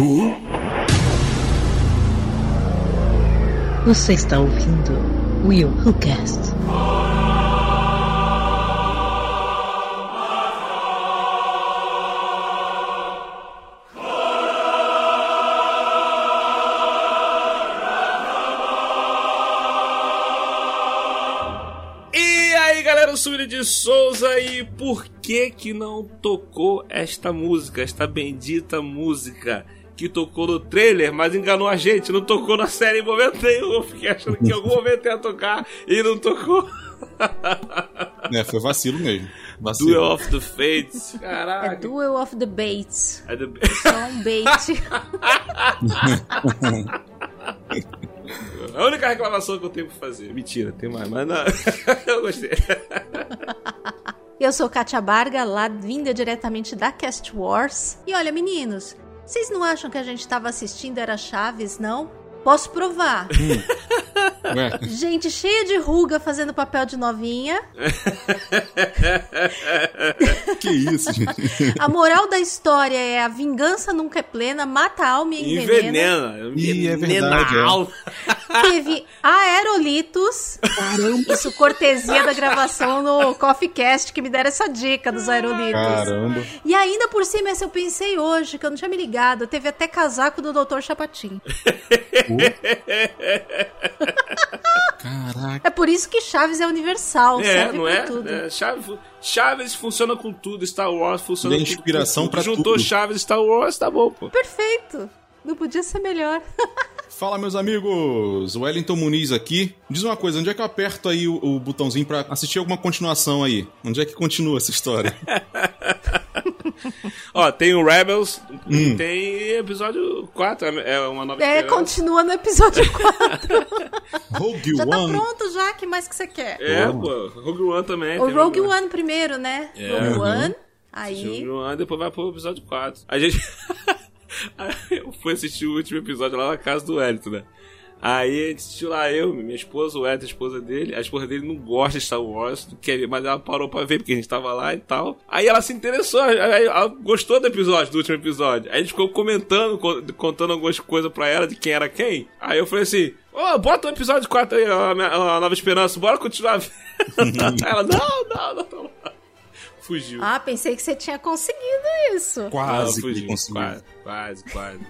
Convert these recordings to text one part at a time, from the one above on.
Who? Você está ouvindo Will Who Cast. E aí galera, eu sou o Willi de Souza e por que que não tocou esta música, esta bendita música que tocou no trailer, mas enganou a gente, não tocou na série em momento nenhum, eu fiquei achando que em algum momento ia tocar e não tocou. É, foi vacilo mesmo. Vacilo. Duel of the Fates, É caraca. Duel of the Bates. É do- Só um bait. A única reclamação que eu tenho pra fazer. Mentira, tem mais, mas não. eu gostei. Eu sou Katia Barga, lá vinda diretamente da Cast Wars. E olha, meninos, vocês não acham que a gente tava assistindo era Chaves, não? Posso provar. Ué, Gente cheia de ruga fazendo papel de novinha. que isso, gente? A moral da história é a vingança nunca é plena, mata a alma e envenena. Envenena. Ih, é Envenena verdade, é. Teve aerolitos. Isso cortesia da gravação no Coffee Cast que me deram essa dica dos aerolitos. Caramba. E ainda por cima, essa eu pensei hoje, que eu não tinha me ligado. Teve até casaco do Dr. Chapatin. Caraca. É por isso que Chaves é universal, É, serve não pra é? tudo. É, Chaves, Chaves funciona com tudo, Star Wars funciona com inspiração com tudo. Juntou tudo. Chaves e Star Wars, tá bom, pô. Perfeito. Não podia ser melhor. Fala, meus amigos. Wellington Muniz aqui. Diz uma coisa, onde é que eu aperto aí o, o botãozinho pra assistir alguma continuação aí? Onde é que continua essa história? Ó, tem o Rebels, Hum. tem episódio 4, é uma nova É, esperança. continua no episódio 4. Rogue já tá One. pronto já, que mais que você quer? É, pô, Rogue One também. O Rogue One primeiro, né? É. Rogue Uhum. One, aí... Rogue One, depois vai pro episódio 4. A gente. Eu fui assistir o último episódio lá na casa do Wellington, né? Aí a gente assistiu lá, eu, minha esposa, o Wellington, a esposa dele. A esposa dele não gosta de Star Wars, quer mas ela parou pra ver porque a gente tava lá e tal. Aí ela se interessou, ela gostou do episódio, do último episódio. Aí a gente ficou comentando, co- contando algumas coisas pra ela de quem era quem. Aí eu falei assim: Ô, bota o episódio 4 aí, a, a Nova Esperança, bora continuar ela, não, não, não, não. Fugiu. Ah, pensei que você tinha conseguido isso. Quase que fugiu. Quase, quase, quase, quase.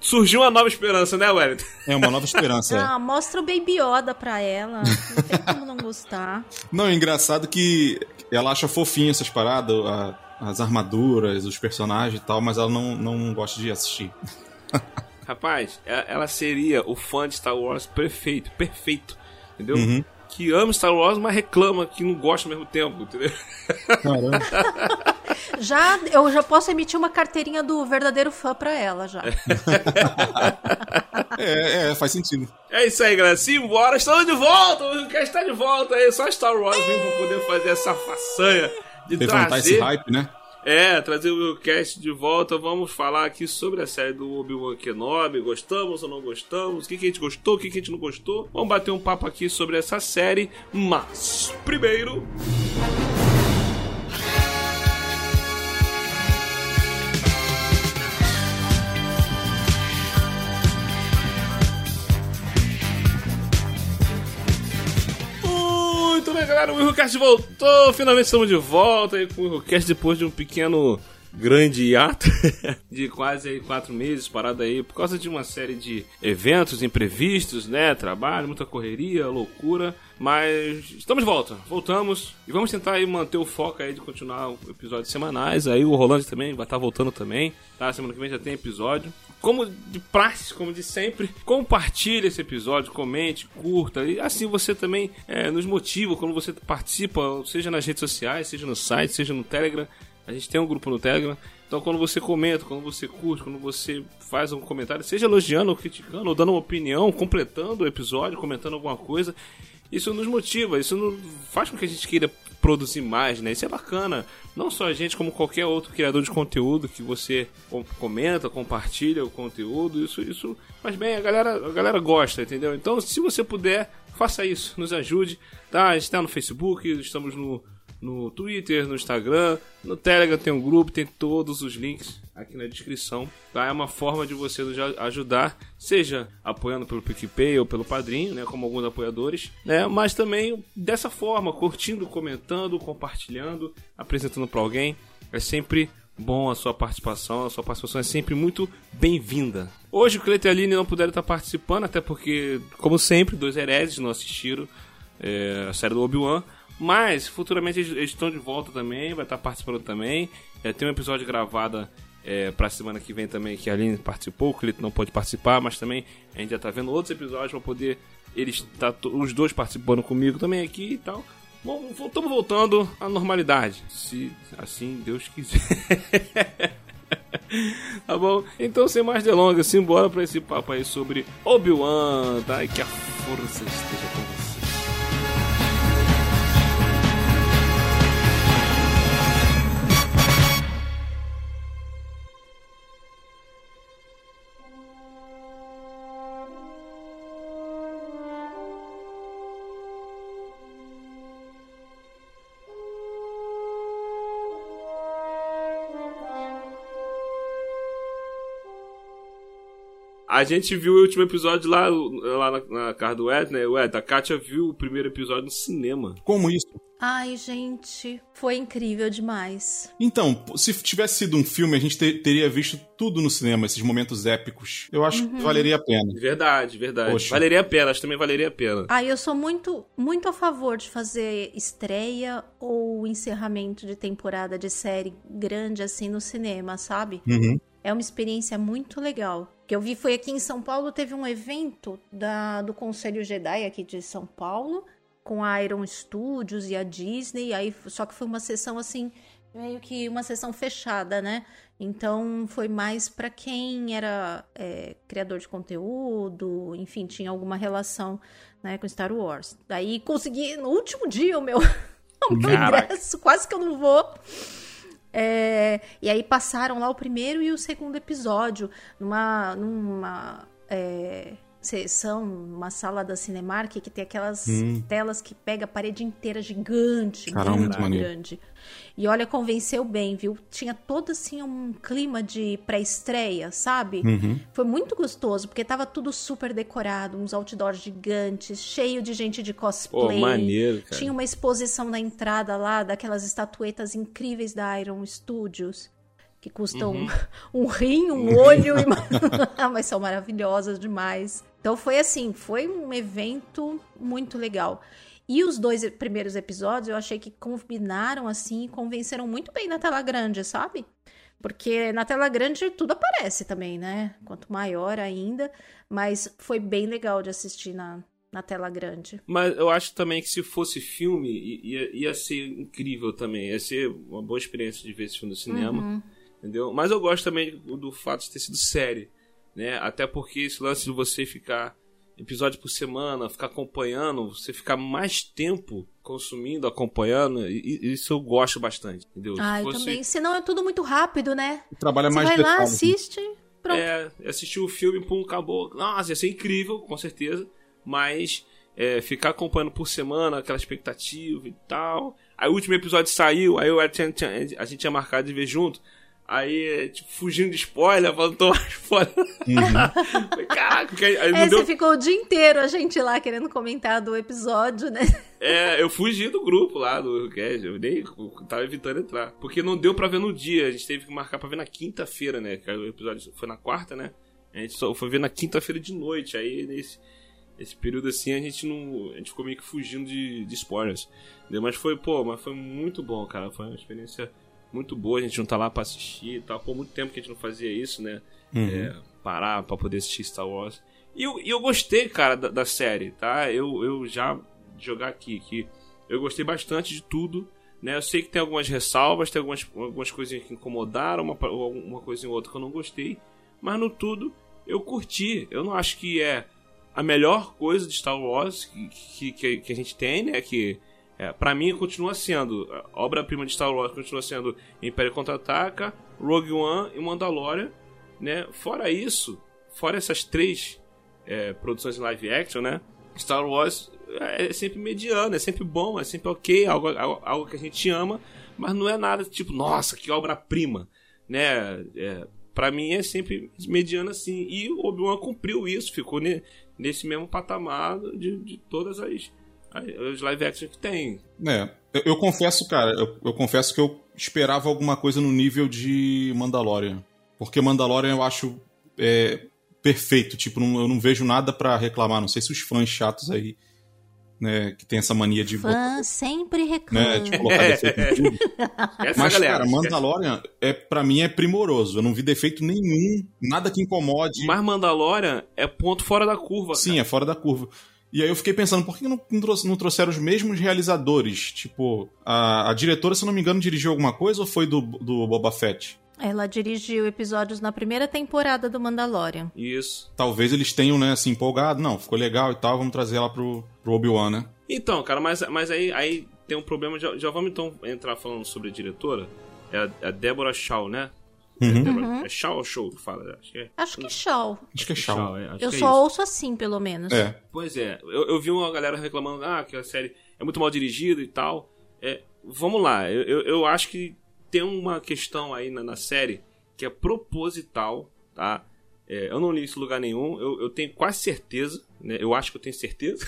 Surgiu uma nova esperança, né, Wellington? É uma nova esperança. é. Ah, mostra o Baby Yoda pra ela. Não tem como não gostar. Não, é engraçado que ela acha fofinho essas paradas, a- as armaduras, os personagens e tal, mas ela não, não gosta de assistir. Rapaz, e- ela seria o fã de Star Wars perfeito, perfeito, entendeu? Uhum. Que ama Star Wars, mas reclama que não gosta ao mesmo tempo, entendeu? Caramba. Já, eu já posso emitir uma carteirinha do verdadeiro fã pra ela, já. É, é, faz sentido. É isso aí, galera. Simbora, estamos de volta! O Lucas está de volta aí, só Star Wars mesmo pra poder fazer essa façanha de Levantar esse trazer hype, né? É, trazer o cast de volta. Vamos falar aqui sobre a série do Obi-Wan Kenobi. Gostamos ou não gostamos? O que, que a gente gostou, o que, que a gente não gostou? Vamos bater um papo aqui sobre essa série. Mas, primeiro. Bem, galera. O WilhoCast voltou. Finalmente estamos de volta aí com o WilhoCast depois de um pequeno grande hiato de quase aí quatro meses parado aí por causa de uma série de eventos imprevistos, né? Trabalho, muita correria, loucura. Mas estamos de volta, voltamos e vamos tentar aí manter o foco aí de continuar episódios semanais. Aí o Rolando também vai estar voltando também, tá? Semana que vem já tem episódio. Como de praxe, como de sempre, compartilhe esse episódio, comente, curta. E assim você também é, nos motiva quando você participa, seja nas redes sociais, seja no site, seja no Telegram. A gente tem um grupo no Telegram. Então quando você comenta, quando você curte, quando você faz um comentário, seja elogiando ou criticando, ou dando uma opinião, completando o episódio, comentando alguma coisa, isso nos motiva, isso faz com que a gente queira produzir mais, né? Isso é bacana. Não só a gente, como qualquer outro criador de conteúdo que você com- comenta, compartilha o conteúdo, isso, isso faz bem, a galera, a galera gosta, entendeu? Então, se você puder, faça isso, nos ajude, tá? A gente tá no Facebook, estamos no, no Twitter, no Instagram, no Telegram tem um grupo, tem todos os links aqui na descrição. Tá? É uma forma de você nos ajudar, seja apoiando pelo PicPay ou pelo Padrinho, né, como alguns apoiadores, né, mas também dessa forma, curtindo, comentando, compartilhando, apresentando para alguém. É sempre bom a sua participação, a sua participação é sempre muito bem-vinda. Hoje o Cleiton e a Aline não puderam estar participando, até porque, como sempre, dois hereges não assistiram é, a série do Obi-Wan, mas futuramente eles, estão de volta também, vai estar participando também. É, tem um episódio gravado é, pra semana que vem também que a Aline participou, o Clito não pode participar, mas também a gente já tá vendo outros episódios para poder eles tá os dois participando comigo também aqui e tal. Estamos voltando à normalidade, se assim Deus quiser. tá bom? Então, sem mais delongas, simbora para esse papo aí sobre Obi-Wan, tá? E que a força esteja com você. A gente viu o último episódio lá, lá na, na casa do Ed, né? O Ed, a Katia viu o primeiro episódio no cinema. Como isso? Ai, gente, foi incrível demais. Então, se tivesse sido um filme, a gente ter, teria visto tudo no cinema, esses momentos épicos. Eu acho uhum. que valeria a pena. Verdade, verdade. Poxa. Valeria a pena, acho que também valeria a pena. Ah, eu sou muito, muito a favor de fazer estreia ou encerramento de temporada de série grande assim no cinema, sabe? Uhum. É uma experiência muito legal. Que eu vi foi aqui em São Paulo, teve um evento da, do Conselho Jedi aqui de São Paulo, com a Iron Studios e a Disney, aí só que foi uma sessão assim, meio que uma sessão fechada, né? Então foi mais para quem era é, criador de conteúdo, enfim, tinha alguma relação né, com Star Wars. Daí consegui no último dia o meu, o meu ingresso, quase que eu não vou. É, e aí passaram lá o primeiro e o segundo episódio numa, numa é, sessão, numa sala da Cinemark que tem aquelas hum. telas que pega a parede inteira gigante, Caramba, muito grande. E olha, convenceu bem, viu? Tinha todo assim um clima de pré-estreia, sabe? Uhum. Foi muito gostoso, porque tava tudo super decorado, uns outdoors gigantes, cheio de gente de cosplay. Pô, maneiro, cara. Tinha uma exposição na entrada lá daquelas estatuetas incríveis da Iron Studios que custam uhum. um, um rim, um olho, mas são maravilhosas demais. Então foi assim, foi um evento muito legal. E os dois primeiros episódios eu achei que combinaram assim e convenceram muito bem na tela grande, sabe? Porque na tela grande tudo aparece também, né? Quanto maior ainda. Mas foi bem legal de assistir na, na tela grande. Mas eu acho também que se fosse filme, ia, ia ser incrível também. Ia ser uma boa experiência de ver esse filme no cinema. Uhum. Entendeu? Mas eu gosto também do, do fato de ter sido série. Né? Até porque esse lance de você ficar episódio por semana, ficar acompanhando, você ficar mais tempo consumindo, acompanhando, e, isso eu gosto bastante, entendeu? Ah, Se fosse... também. Senão é tudo muito rápido, né? Trabalha você mais vai lá, assiste, pronto. É, assistir o filme, pum, acabou. Nossa, ia ser incrível, com certeza, mas é, ficar acompanhando por semana, aquela expectativa e tal. Aí o último episódio saiu, aí eu, a gente tinha marcado de ver junto. Aí, tipo, fugindo de spoiler, falando tomar spoiler. Uhum. Caraca, aí é, deu... você ficou o dia inteiro a gente lá querendo comentar do episódio, né? É, eu fugi do grupo lá do Cast, eu nem eu tava evitando entrar. Porque não deu pra ver no dia, a gente teve que marcar pra ver na quinta-feira, né? O episódio foi na quarta, né? A gente só foi ver na quinta-feira de noite, aí nesse esse período assim a gente não. A gente ficou meio que fugindo de, de spoilers. Entendeu? Mas foi, pô, mas foi muito bom, cara. Foi uma experiência muito boa, a gente não tá lá pra assistir e tal. Por muito tempo que a gente não fazia isso, né? Uhum. É, parar pra poder assistir Star Wars. E eu, eu gostei, cara, da, da, série, tá? Eu, eu já jogar aqui que eu gostei bastante de tudo. Né? Eu sei que tem algumas ressalvas, tem algumas, algumas coisinhas que incomodaram, uma, uma coisa ou outra que eu não gostei. Mas no tudo, eu curti. Eu não acho que é a melhor coisa de Star Wars que, que, que a gente tem, né? Que é, para mim continua sendo, a obra-prima de Star Wars continua sendo Império Contra-Ataca, Rogue One e Mandalorian, né? Fora isso, fora essas três é, produções em live action, né? Star Wars é sempre mediano, é sempre bom, é sempre ok, algo, algo, algo que a gente ama, mas não é nada tipo, nossa, que obra-prima, né? É, para mim é sempre mediano assim. E o Obi-Wan cumpriu isso, ficou ne, nesse mesmo patamar de, de todas as, as live action que tem. É, eu, eu confesso, cara, eu, eu, confesso que eu esperava alguma coisa no nível de Mandalorian. Porque Mandalorian eu acho é, perfeito, tipo, não, eu não vejo nada para reclamar. Não sei se os fãs chatos aí né, que tem essa mania de Fã botar, sempre reclama. Né, de colocar defeito em tudo. Mas, galera, cara, Mandalorian, é, pra mim, é primoroso. Eu não vi defeito nenhum, nada que incomode. Mas Mandalorian é ponto fora da curva. Sim, cara. é fora da curva. E aí eu fiquei pensando, por que não, não trouxeram os mesmos realizadores? Tipo, a, a diretora, se não me engano, dirigiu alguma coisa ou foi do, do Boba Fett? Ela dirigiu episódios na primeira temporada do Mandalorian. Isso. Talvez eles tenham, né, se empolgado. Não, ficou legal e tal, vamos trazer ela pro, pro Obi-Wan, né? Então, cara, mas, mas aí, aí tem um problema. Já, já vamos então entrar falando sobre a diretora. É a, é a Deborah Shaw, né? Uhum. É, uhum. é Shaw ou Show que fala? Acho que é. Acho que Shaw. Acho que é Shaw. É, eu é só isso. ouço assim, pelo menos. É. Pois é. Eu, eu vi uma galera reclamando ah, que a série é muito mal dirigida e tal. É, vamos lá. Eu, eu, eu acho que tem uma questão aí na, na série que é proposital, tá? É, eu não li isso em lugar nenhum, eu, eu tenho quase certeza, né? Eu acho que eu tenho certeza.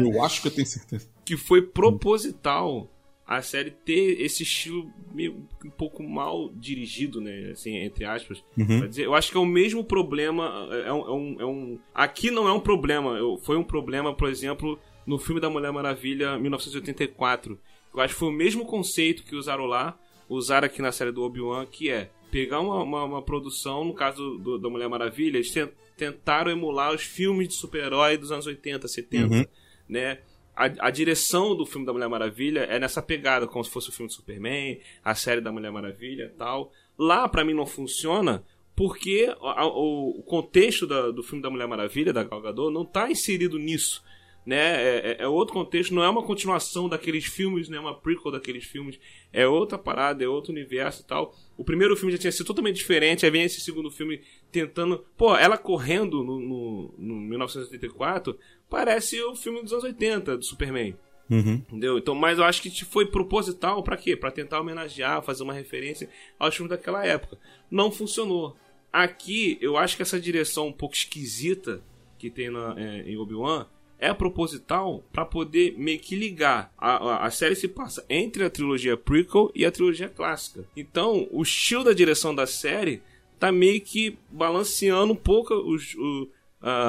eu acho que eu tenho certeza. Que foi proposital a série ter esse estilo meio, um pouco mal dirigido, né? Assim, entre aspas. Uhum. Dizer, eu acho que é o mesmo problema. É, é um, é um, é um, aqui não é um problema. Eu, foi um problema, por exemplo, no filme da Mulher Maravilha 1984. Eu acho que foi o mesmo conceito que usaram lá, usaram aqui na série do Obi-Wan, que é pegar uma, uma, uma produção, no caso do, da Mulher Maravilha, eles tentaram emular os filmes de super-herói dos anos 80, 70, uhum. né? A, a, direção do filme da Mulher Maravilha é nessa pegada, como se fosse o filme de Superman, a série da Mulher Maravilha tal. Lá, para mim, não funciona porque a, o, o, contexto da, do filme da Mulher Maravilha, da Gal Gadot, não tá inserido nisso né? É, é, é, outro contexto, não é uma continuação daqueles filmes, não é uma prequel daqueles filmes, é outra parada, é outro universo e tal. O primeiro filme já tinha sido totalmente diferente, aí vem esse segundo filme tentando. Pô, ela correndo no, no, no 1984 parece o filme dos anos 80 do Superman. Uhum. Entendeu? Então, mas eu acho que foi proposital para quê? Para tentar homenagear, fazer uma referência aos filmes daquela época. Não funcionou. Aqui, eu acho que essa direção um pouco esquisita que tem na, é, em Obi-Wan é proposital para poder meio que ligar. A, a, a, série se passa entre a trilogia prequel e a trilogia clássica. Então, o estilo da direção da série tá meio que balanceando um pouco os, o,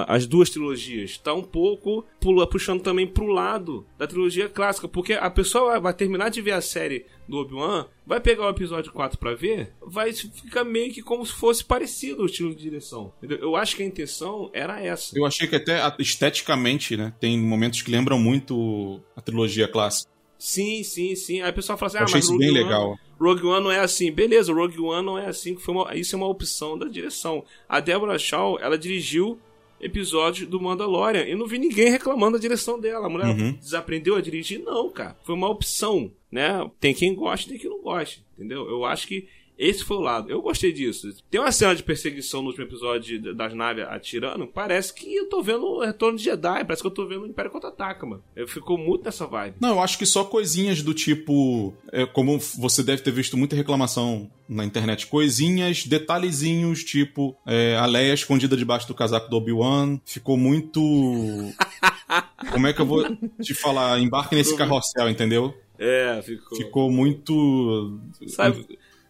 as duas trilogias. Está um pouco pula, puxando também pro lado da trilogia clássica, porque a pessoa vai terminar de ver a série do Obi-Wan, vai pegar o episódio 4 para ver, vai ficar meio que como se fosse parecido o estilo de direção. Entendeu? Eu acho que a intenção era essa. Eu achei que até esteticamente, né, tem momentos que lembram muito a trilogia clássica. Sim, sim, sim. Aí a pessoa fala assim, eu ah, achei isso bem One, legal. Rogue One não é assim. Beleza, Rogue One não é assim. Foi uma, isso é uma opção da direção. A Deborah Shaw, ela dirigiu episódio do Mandalorian. Eu não vi ninguém reclamando da direção dela. A mulher uhum. desaprendeu a dirigir? Não, cara. Foi uma opção, né? Tem quem goste, tem quem não goste, entendeu? Eu acho que esse foi o lado. Eu gostei disso. Tem uma cena de perseguição no último episódio das naves atirando. Parece que eu tô vendo o Retorno de Jedi. Parece que eu tô vendo o Império Contra-Ataca, mano. Eu ficou muito nessa vibe. Não, eu acho que só coisinhas do tipo... É, como você deve ter visto muita reclamação na internet. Coisinhas, detalhezinhos, tipo... É, a Leia escondida debaixo do casaco do Obi-Wan. Ficou muito... como é que eu vou te falar? Embarque nesse carrossel, entendeu? É, ficou. Ficou muito. Sabe?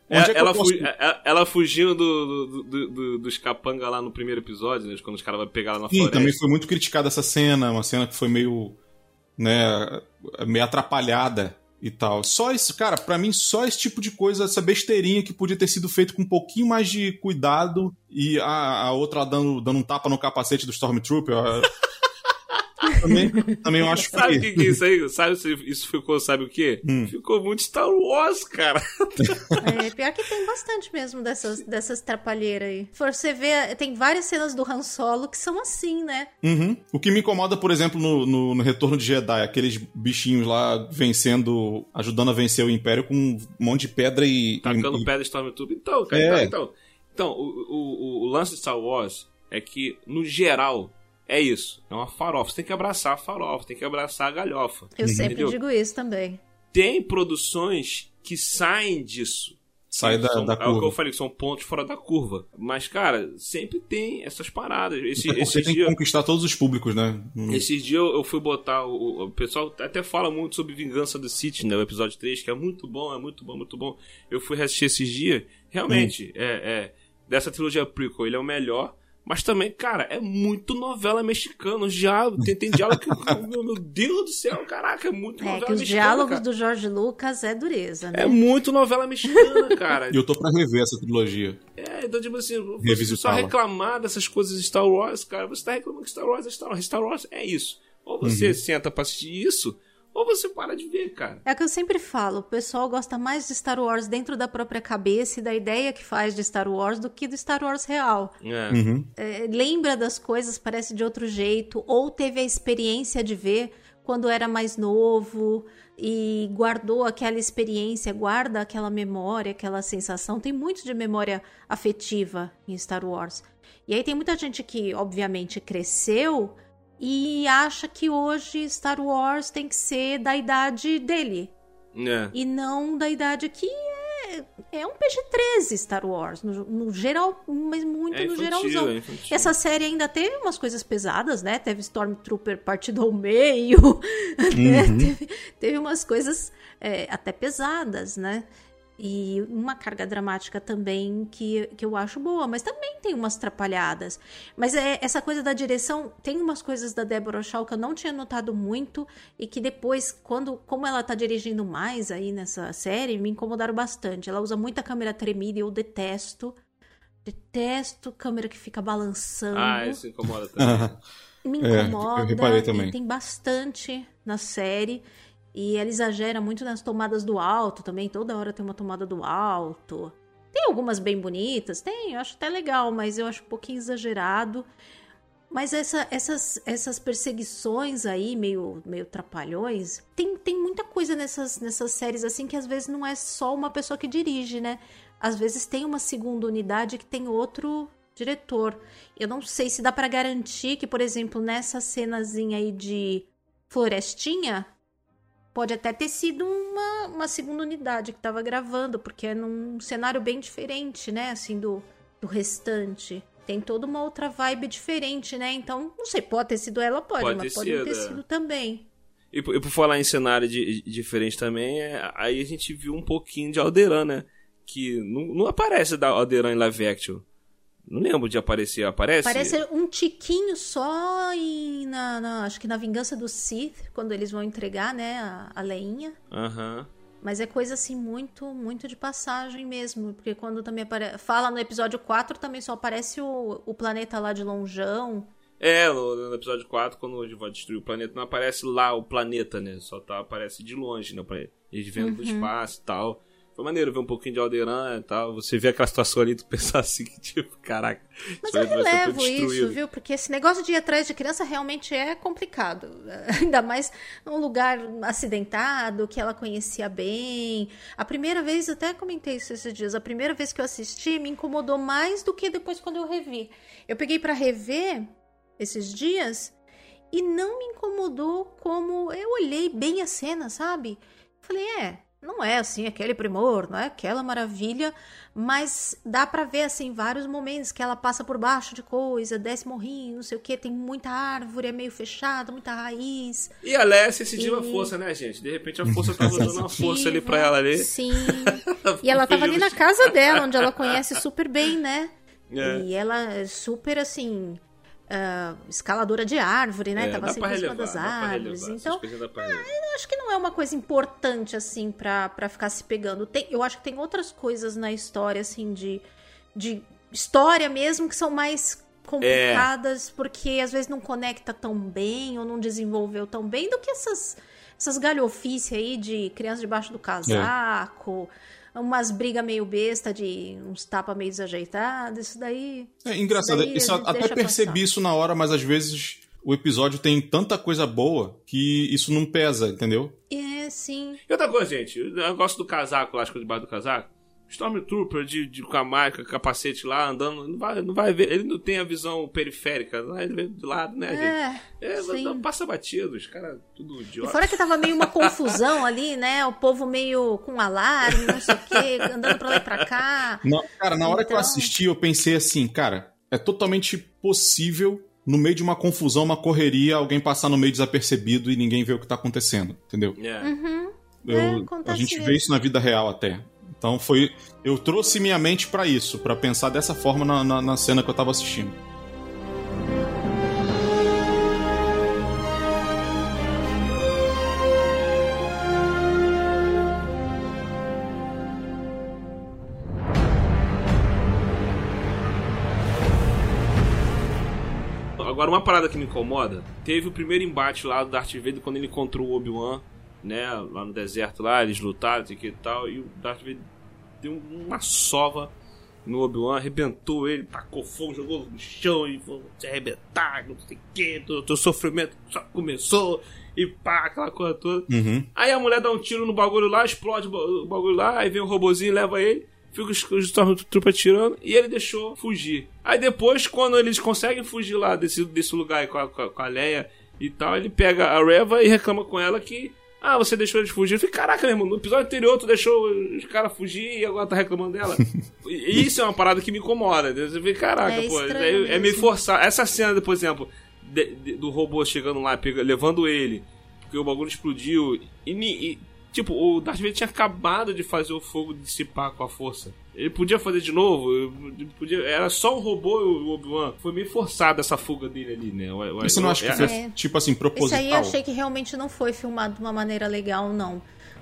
É, é ela, posso... fu é, ela fugindo do, do, do, do, dos capanga lá no primeiro episódio, né? Quando os caras vão pegar ela na Sim, floresta. também foi muito criticada essa cena, uma cena que foi meio. né. meio atrapalhada e tal. Só isso, cara, para mim, só esse tipo de coisa, essa besteirinha que podia ter sido feito com um pouquinho mais de cuidado e a, a outra dando, dando um tapa no capacete do Stormtrooper. Também, também eu acho sabe que. Sabe o que, é isso aí? Sabe se isso ficou, sabe o quê? Hum. Ficou muito Star Wars, cara. É, pior que tem bastante mesmo dessas, dessas trapalheiras aí. For você ver, tem várias cenas do Han Solo que são assim, né? Uhum. O que me incomoda, por exemplo, no, no, no, Retorno de Jedi, aqueles bichinhos lá vencendo, ajudando a vencer o Império com um monte de pedra e. Tacando e... pedra Stormtrooper. Então, cara, é. então, então, então o, o, o lance de Star Wars é que, no geral, é isso. É uma farofa. Você tem que abraçar a farofa, tem que abraçar a galhofa. Eu sempre entendeu? digo isso também. Tem produções que saem disso. Sai da, são, da É o que eu curva. falei, que são pontos fora da curva. Mas, cara, sempre tem essas paradas. Esse, É esses tem que dias, conquistar todos os públicos, né? Hum. esses dias eu, eu fui botar. O, o pessoal até fala muito sobre Vingança do City, né? O episódio 3, que é muito bom, é muito bom, muito bom. Eu fui assistir esses dias. Realmente, é, é, dessa trilogia prequel, ele é o melhor. Mas também, cara, é muito novela mexicana. Os diálogos, tem, tem diálogo que. meu, Deus do céu, caraca, é muito É novela que os mexicana. diálogos cara. do Jorge Lucas é dureza, né? É muito novela mexicana, cara. E eu tô pra rever essa trilogia. É, então, tipo assim, você só reclamar dessas coisas de Star Wars, cara, você tá reclamando que Star Wars é Star Wars. Star Wars é isso. Ou você senta pra assistir isso, ou você para de ver, cara. É o que eu sempre falo, o pessoal gosta mais de Star Wars dentro da própria cabeça e da ideia que faz de Star Wars do que do Star Wars real. É. Uhum. É, lembra das coisas, parece de outro jeito, ou teve a experiência de ver quando era mais novo e guardou aquela experiência, guarda aquela memória, aquela sensação. Tem muito de memória afetiva em Star Wars. E aí tem muita gente que, obviamente, cresceu e acha que hoje Star Wars tem que ser da idade dele É. e não da idade que é, é um PG-13 Star Wars, no, no geral, mas muito É no infantil, geralzão. é. Essa série ainda teve umas coisas pesadas, né? Teve Stormtrooper partido ao meio, né? Uhum. teve, teve umas coisas é, até pesadas, né? E uma carga dramática também que, que eu acho boa, mas também tem umas atrapalhadas. Mas é, essa coisa da direção, tem umas coisas da Deborah Shaw que eu não tinha notado muito e que depois, quando como ela tá dirigindo mais aí nessa série, me incomodaram bastante. Ela usa muita câmera tremida e eu detesto. Detesto câmera que fica balançando. Ah, isso incomoda também. Me É, incomoda. eu reparei e também. Tem bastante na série. E ela exagera muito nas tomadas do alto também. Toda hora tem uma tomada do alto. Tem algumas bem bonitas, tem, eu acho até legal, mas eu acho um pouquinho exagerado. Mas essa- essas, essas perseguições aí, meio, meio trapalhões, tem, tem muita coisa nessas, nessas séries assim que às vezes não é só uma pessoa que dirige, né? Às vezes tem uma segunda unidade que tem outro diretor. Eu não sei se dá pra garantir que, por exemplo, nessa cenazinha aí de Florestinha, pode até ter sido uma, uma segunda unidade que tava gravando, porque é num cenário bem diferente, né? Assim, do, do restante. Tem toda uma outra vibe diferente, né? Então, não sei, pode ter sido ela, pode, Pode mas ter pode não ter sido, é. sido também. E, por- e por falar em cenário de- de- diferente também, é, aí a gente viu um pouquinho de Alderan, né? Que não, não aparece da Alderan em live action. Não lembro de aparecer, aparece? Parece um tiquinho só em, na, na- acho que na Vingança do Sith, quando eles vão entregar, né, a, a leinha. Aham. Mas é coisa assim muito, muito de passagem mesmo. Porque quando também apare... fala no episódio 4, também só aparece o, o planeta lá de lonjão. É, no, no episódio 4, quando ele vai destruir o planeta, não aparece lá o planeta, né? Só tá, aparece de longe, né? Eles vendo Uhum. do espaço e tal. Foi maneiro ver um pouquinho de Alderan e tal. Você vê aquela situação ali, tu pensar assim, que tipo, caraca. Mas isso eu relevo isso, viu? Porque esse negócio de ir atrás de criança realmente é complicado. Ainda mais num lugar acidentado, que ela conhecia bem. A primeira vez, até comentei isso esses dias, a primeira vez que eu assisti me incomodou mais do que depois quando eu revi. Eu peguei pra rever esses dias e não me incomodou como eu olhei bem a cena, sabe? Falei, é, não é assim aquele primor, não é aquela maravilha, mas dá pra ver assim vários momentos que ela passa por baixo de coisa, desce morrinho, não sei o que, tem muita árvore, é meio fechada, muita raiz. E a Lessie sentiu a E- força, né, gente? De repente a força tava usando uma força ali pra ela ali. Sim. E ela tava ali na casa dela, onde ela conhece super bem, né? É. E ela é super assim. Ah, escaladora de árvore, né? É, tava sempre pra em cima relevar, das árvores. relevar. Então, relevar. eu acho que não é uma coisa importante, assim, pra ficar se pegando. Tem, eu acho que tem outras coisas na história, assim, de, de história mesmo, que são mais complicadas, porque às vezes não conecta tão bem ou não desenvolveu tão bem do que essas, essas galhofices aí de criança debaixo do casaco, umas brigas meio besta de uns tapas meio desajeitados, isso daí. É engraçado, Daí a isso, até percebi passar. isso na hora, mas às vezes o episódio tem tanta coisa boa que isso não pesa, entendeu? É, sim. E outra coisa, gente, o negócio do casaco, acho que debaixo do casaco, Stormtrooper de, de com a marca, capacete lá, andando, não vai, não vai ver, ele não tem a visão periférica, ele vê do lado, né, gente? É, É, sim. não, passa batido, os caras tudo E idiota. fora que tava meio uma confusão ali, né? O povo meio com alarme, não sei o quê, andando pra lá e pra cá. Na- cara, na hora que eu Então- assisti, eu pensei assim, cara, é totalmente possível, no meio de uma confusão, uma correria, alguém passar no meio desapercebido e ninguém vê o que tá acontecendo, entendeu? É. Uhum. Eu- É, a gente vê isso na vida real até. Então foi. Eu trouxe minha mente pra isso, pra pensar dessa forma na, na, na cena que eu tava assistindo. Agora, uma parada que me incomoda, teve o primeiro embate lá do Darth Vader quando ele encontrou o Obi-Wan, né, lá no deserto lá, eles lutaram e que tal, e o Darth Vader deu uma sova no Obi-Wan, arrebentou ele, tacou fogo, jogou no chão e falou, se arrebentar, não sei o que, teu, teu sofrimento só começou, e pá, aquela coisa toda. Uhum. Aí a mulher dá um tiro no bagulho lá, explode o ba- o bagulho lá, aí vem o robozinho e leva ele. Fica os, os atirando e ele deixou fugir. Aí depois, quando eles conseguem fugir lá desse, desse lugar aí com a, com a- com a Leia e tal, ele pega a Reva e reclama com ela que. Ah, você deixou eles fugir. Eu falei, caraca, meu irmão, no episódio anterior tu deixou os caras fugir e agora tá reclamando dela. Isso é uma parada que me incomoda. Eu falei, caraca, É pô, é, é meio forçado. Essa cena, por exemplo, de- de- do robô chegando lá, pega- levando ele, porque o bagulho explodiu. E, e, tipo, o Darth Vader tinha acabado de fazer o fogo dissipar com a força. Ele podia fazer de novo, podia, era só um robô o Obi-Wan. Foi meio forçado essa fuga dele ali, né? O- o- você não acha que é- foi, É. tipo assim, proposital? aí eu achei que realmente não foi filmado de uma maneira legal, não.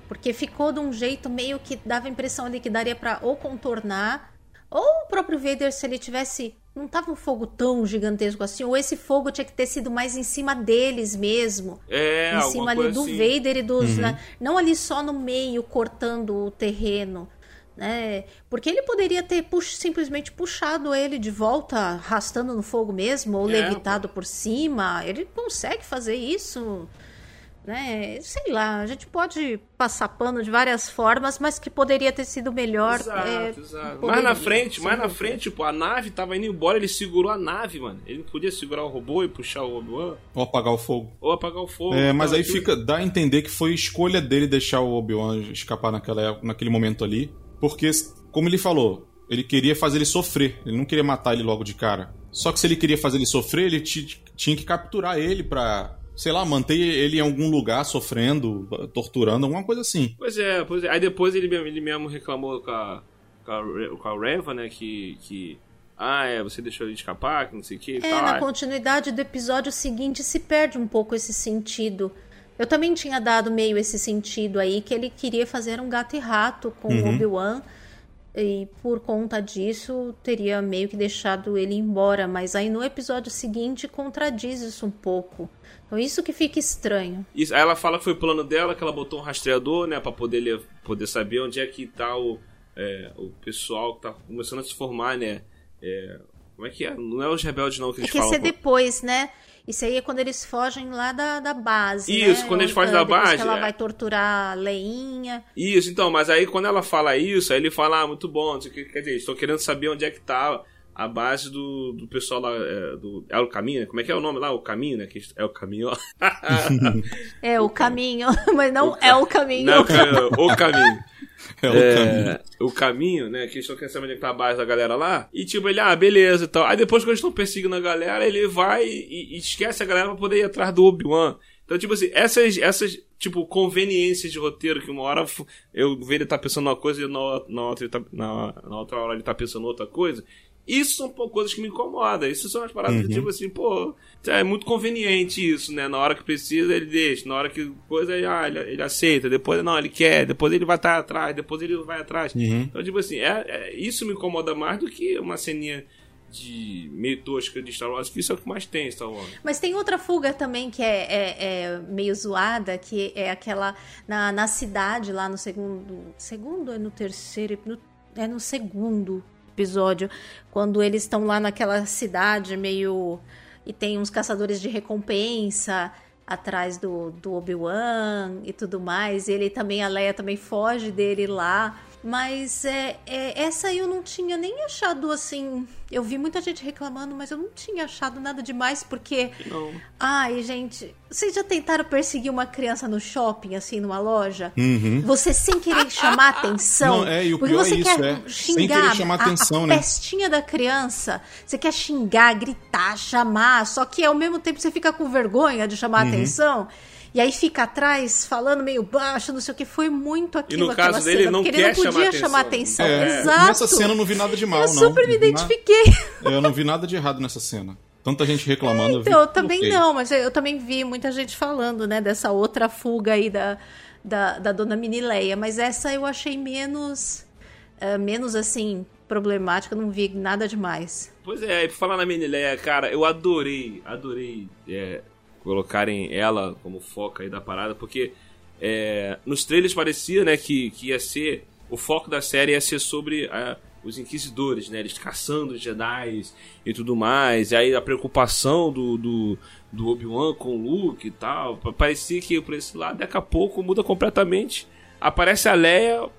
Porque ficou de um jeito meio que dava a impressão ali que daria pra ou contornar, ou o próprio Vader, se ele tivesse. Não tava um fogo tão gigantesco assim, ou esse fogo tinha que ter sido mais em cima deles mesmo. É, em cima ali coisa do assim. Vader e dos. né, não ali só no meio, cortando o terreno. Né? Porque ele poderia ter pux- simplesmente puxado ele de volta, arrastando no fogo mesmo, ou É, levitado por cima. Ele consegue fazer isso. Né? Sei lá, a gente pode passar pano de várias formas, mas que poderia ter sido melhor. Exato, é, exato. poderia, Mais na frente, mais na frente, pô, a nave tava indo embora, ele segurou a nave, mano. Ele não podia segurar o robô e puxar o Obi-Wan, Ou apagar o fogo. ou apagar o fogo. É, mas tal, aí aquilo. fica. dá a entender que foi escolha dele deixar o Obi-Wan escapar naquela, naquele momento ali. Porque, como ele falou, ele queria fazer ele sofrer. Ele não queria matar ele logo de cara. Só que se ele queria fazer ele sofrer, ele ti- tinha que capturar ele pra, sei lá, manter ele em algum lugar sofrendo, torturando, alguma coisa assim. Pois é, pois é. Aí depois ele, mesmo- ele mesmo reclamou com a, com a, Re- com a Reva, né, que... que ah, é, você deixou ele escapar, que não sei o que e É, tal. na continuidade do episódio seguinte se perde um pouco esse sentido. Eu também tinha dado meio esse sentido aí, que ele queria fazer um gato e rato com o Obi-Wan. E por conta disso, teria meio que deixado ele embora. Mas aí no episódio seguinte contradiz isso um pouco. Então isso que fica estranho. Isso, aí ela fala que foi o plano dela, que ela botou um rastreador, né, pra poder, poder saber onde é que tá o, é, o pessoal que tá começando a se formar, né. É, como é que é? Não é os rebeldes não que É eles que esse falam. é depois, né? Isso aí é quando eles fogem lá da, da base. Isso, né? quando eles fogem da base, Que ela é. vai torturar a Leinha. Isso, então, mas aí quando ela fala isso, aí ele fala, ah, muito bom, o quer dizer, estou querendo saber onde é que tá a base do, do pessoal lá, é, do É o Caminho, né? Como é que é o nome lá? O Caminho, né? Que é o Caminho. É o caminho, mas não é o caminho. Não, o o Caminho. É o É, caminho. o caminho, né? Que eles estão querendo saber onde é que tá a base da galera lá. E tipo, ele, ah, beleza e tal. Aí depois que eles estão perseguindo a galera, ele vai e, e esquece a galera pra poder ir atrás do Obi-Wan. Então, tipo assim, essas, essas, tipo, conveniências de roteiro que uma hora eu vejo ele tá pensando uma coisa e na, na, outra, ele tá, na, na outra hora ele tá pensando outra coisa. Isso são pô, coisas que me incomodam. Isso são as paradas que, tipo assim, pô, é muito conveniente isso, né? Na hora que precisa, ele deixa. Na hora que coisa, ele, ah, ele, ele aceita. Depois, não, ele quer. Depois ele vai estar atrás. Depois ele vai atrás. Então, tipo assim, é, é- isso me incomoda mais do que uma ceninha de meio tosca de Star Wars, que isso é o que mais tem em Star Wars. Mas tem outra fuga também que é, é- é meio zoada, que é aquela na, na cidade, lá no segundo. Segundo é no terceiro. no- é no segundo episódio. Quando eles estão lá naquela cidade meio. E tem uns caçadores de recompensa atrás do, do Obi-Wan e tudo mais. Ele também, a Leia também foge dele lá. Mas é, é, essa eu não tinha nem achado assim. Eu vi muita gente reclamando, mas eu não tinha achado nada demais, porque. Não. Ai, gente, vocês já tentaram perseguir uma criança no shopping, assim, numa loja? Uhum. Você sem querer chamar atenção. Não, é, e o porque pior você é isso, quer é. Sem xingar querer chamar a, atenção, a né? pestinha da criança. Você quer xingar, gritar, chamar, só que ao mesmo tempo você fica com vergonha de chamar Uhum. atenção. E aí fica atrás, falando meio baixo, não sei o que. Foi muito aquilo. no caso dele, cena, ele não porque quer ele não podia chamar chamar atenção. atenção. É, Exato. Nessa cena eu não vi nada de mal, eu não. super me vi na- identifiquei. Eu não vi nada de errado nessa cena. Tanta gente reclamando. Então, eu vi, também ok. não, mas eu também vi muita gente falando, né, dessa outra fuga aí da, da, da dona Minileia. Mas essa eu achei menos, eh, menos assim, problemática, não vi nada demais. Pois é, e por falar na Menileia, cara, eu adorei, adorei é, colocarem ela como foco aí da parada, porque é, nos trailers parecia, né, que, que ia ser, o foco da série ia ser sobre ah, os Inquisidores, né, eles caçando os Jedi e tudo mais, e aí a preocupação do, do, do Obi-Wan com o Luke e tal, pa- parecia que por esse lado, daqui a pouco muda completamente, aparece a Leia,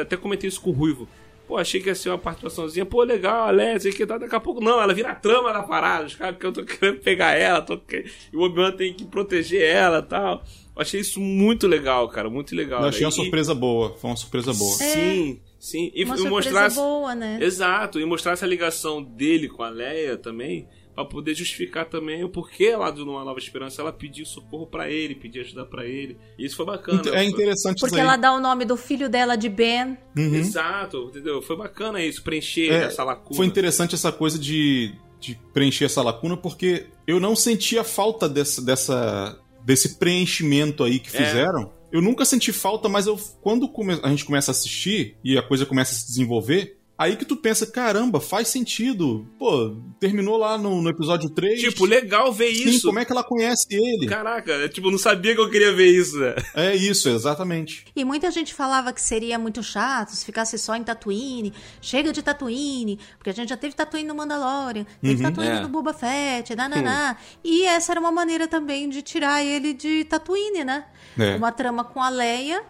até comentei isso com o Ruivo, Pô, achei que ia ser uma participaçãozinha, pô, legal, Alex, sei que tá, daqui a pouco não, ela vira a trama da parada, os caras que eu tô querendo pegar ela, tô, que- e o Obi-Wan tem que proteger ela e tal. Eu achei isso muito legal, cara, muito legal. Eu achei né? uma E- surpresa boa. Foi uma surpresa boa. Sim, sim. E, Uma e mostrar. boa, né? Exato, e mostrar essa ligação dele com a Leia também, pra poder justificar também o porquê lá do Uma Nova Esperança ela pediu socorro pra ele, pedir ajuda pra ele. E isso foi bacana. Inte- É interessante Porque isso aí. ela dá o nome do filho dela de Ben. Uhum. Exato, entendeu? Foi bacana isso, preencher É, essa lacuna. Foi interessante essa coisa de, de preencher essa lacuna, porque eu não sentia falta dessa, dessa, desse preenchimento aí que É. fizeram. Eu nunca senti falta, mas eu, quando come- a gente começa a assistir e a coisa começa a se desenvolver, aí que tu pensa, caramba, faz sentido. Pô, terminou lá no, no episódio 3. Tipo, legal ver Sim, isso. como é que ela conhece ele? Caraca, eu, tipo, não sabia que eu queria ver isso, né? É isso, exatamente. E muita gente falava que seria muito chato se ficasse só em Tatooine. Chega de Tatooine, porque a gente já teve Tatooine no Mandalorian, teve Tatooine É. no Boba Fett, nananá. E essa era uma maneira também de tirar ele de Tatooine, né? É. Uma trama com a Leia,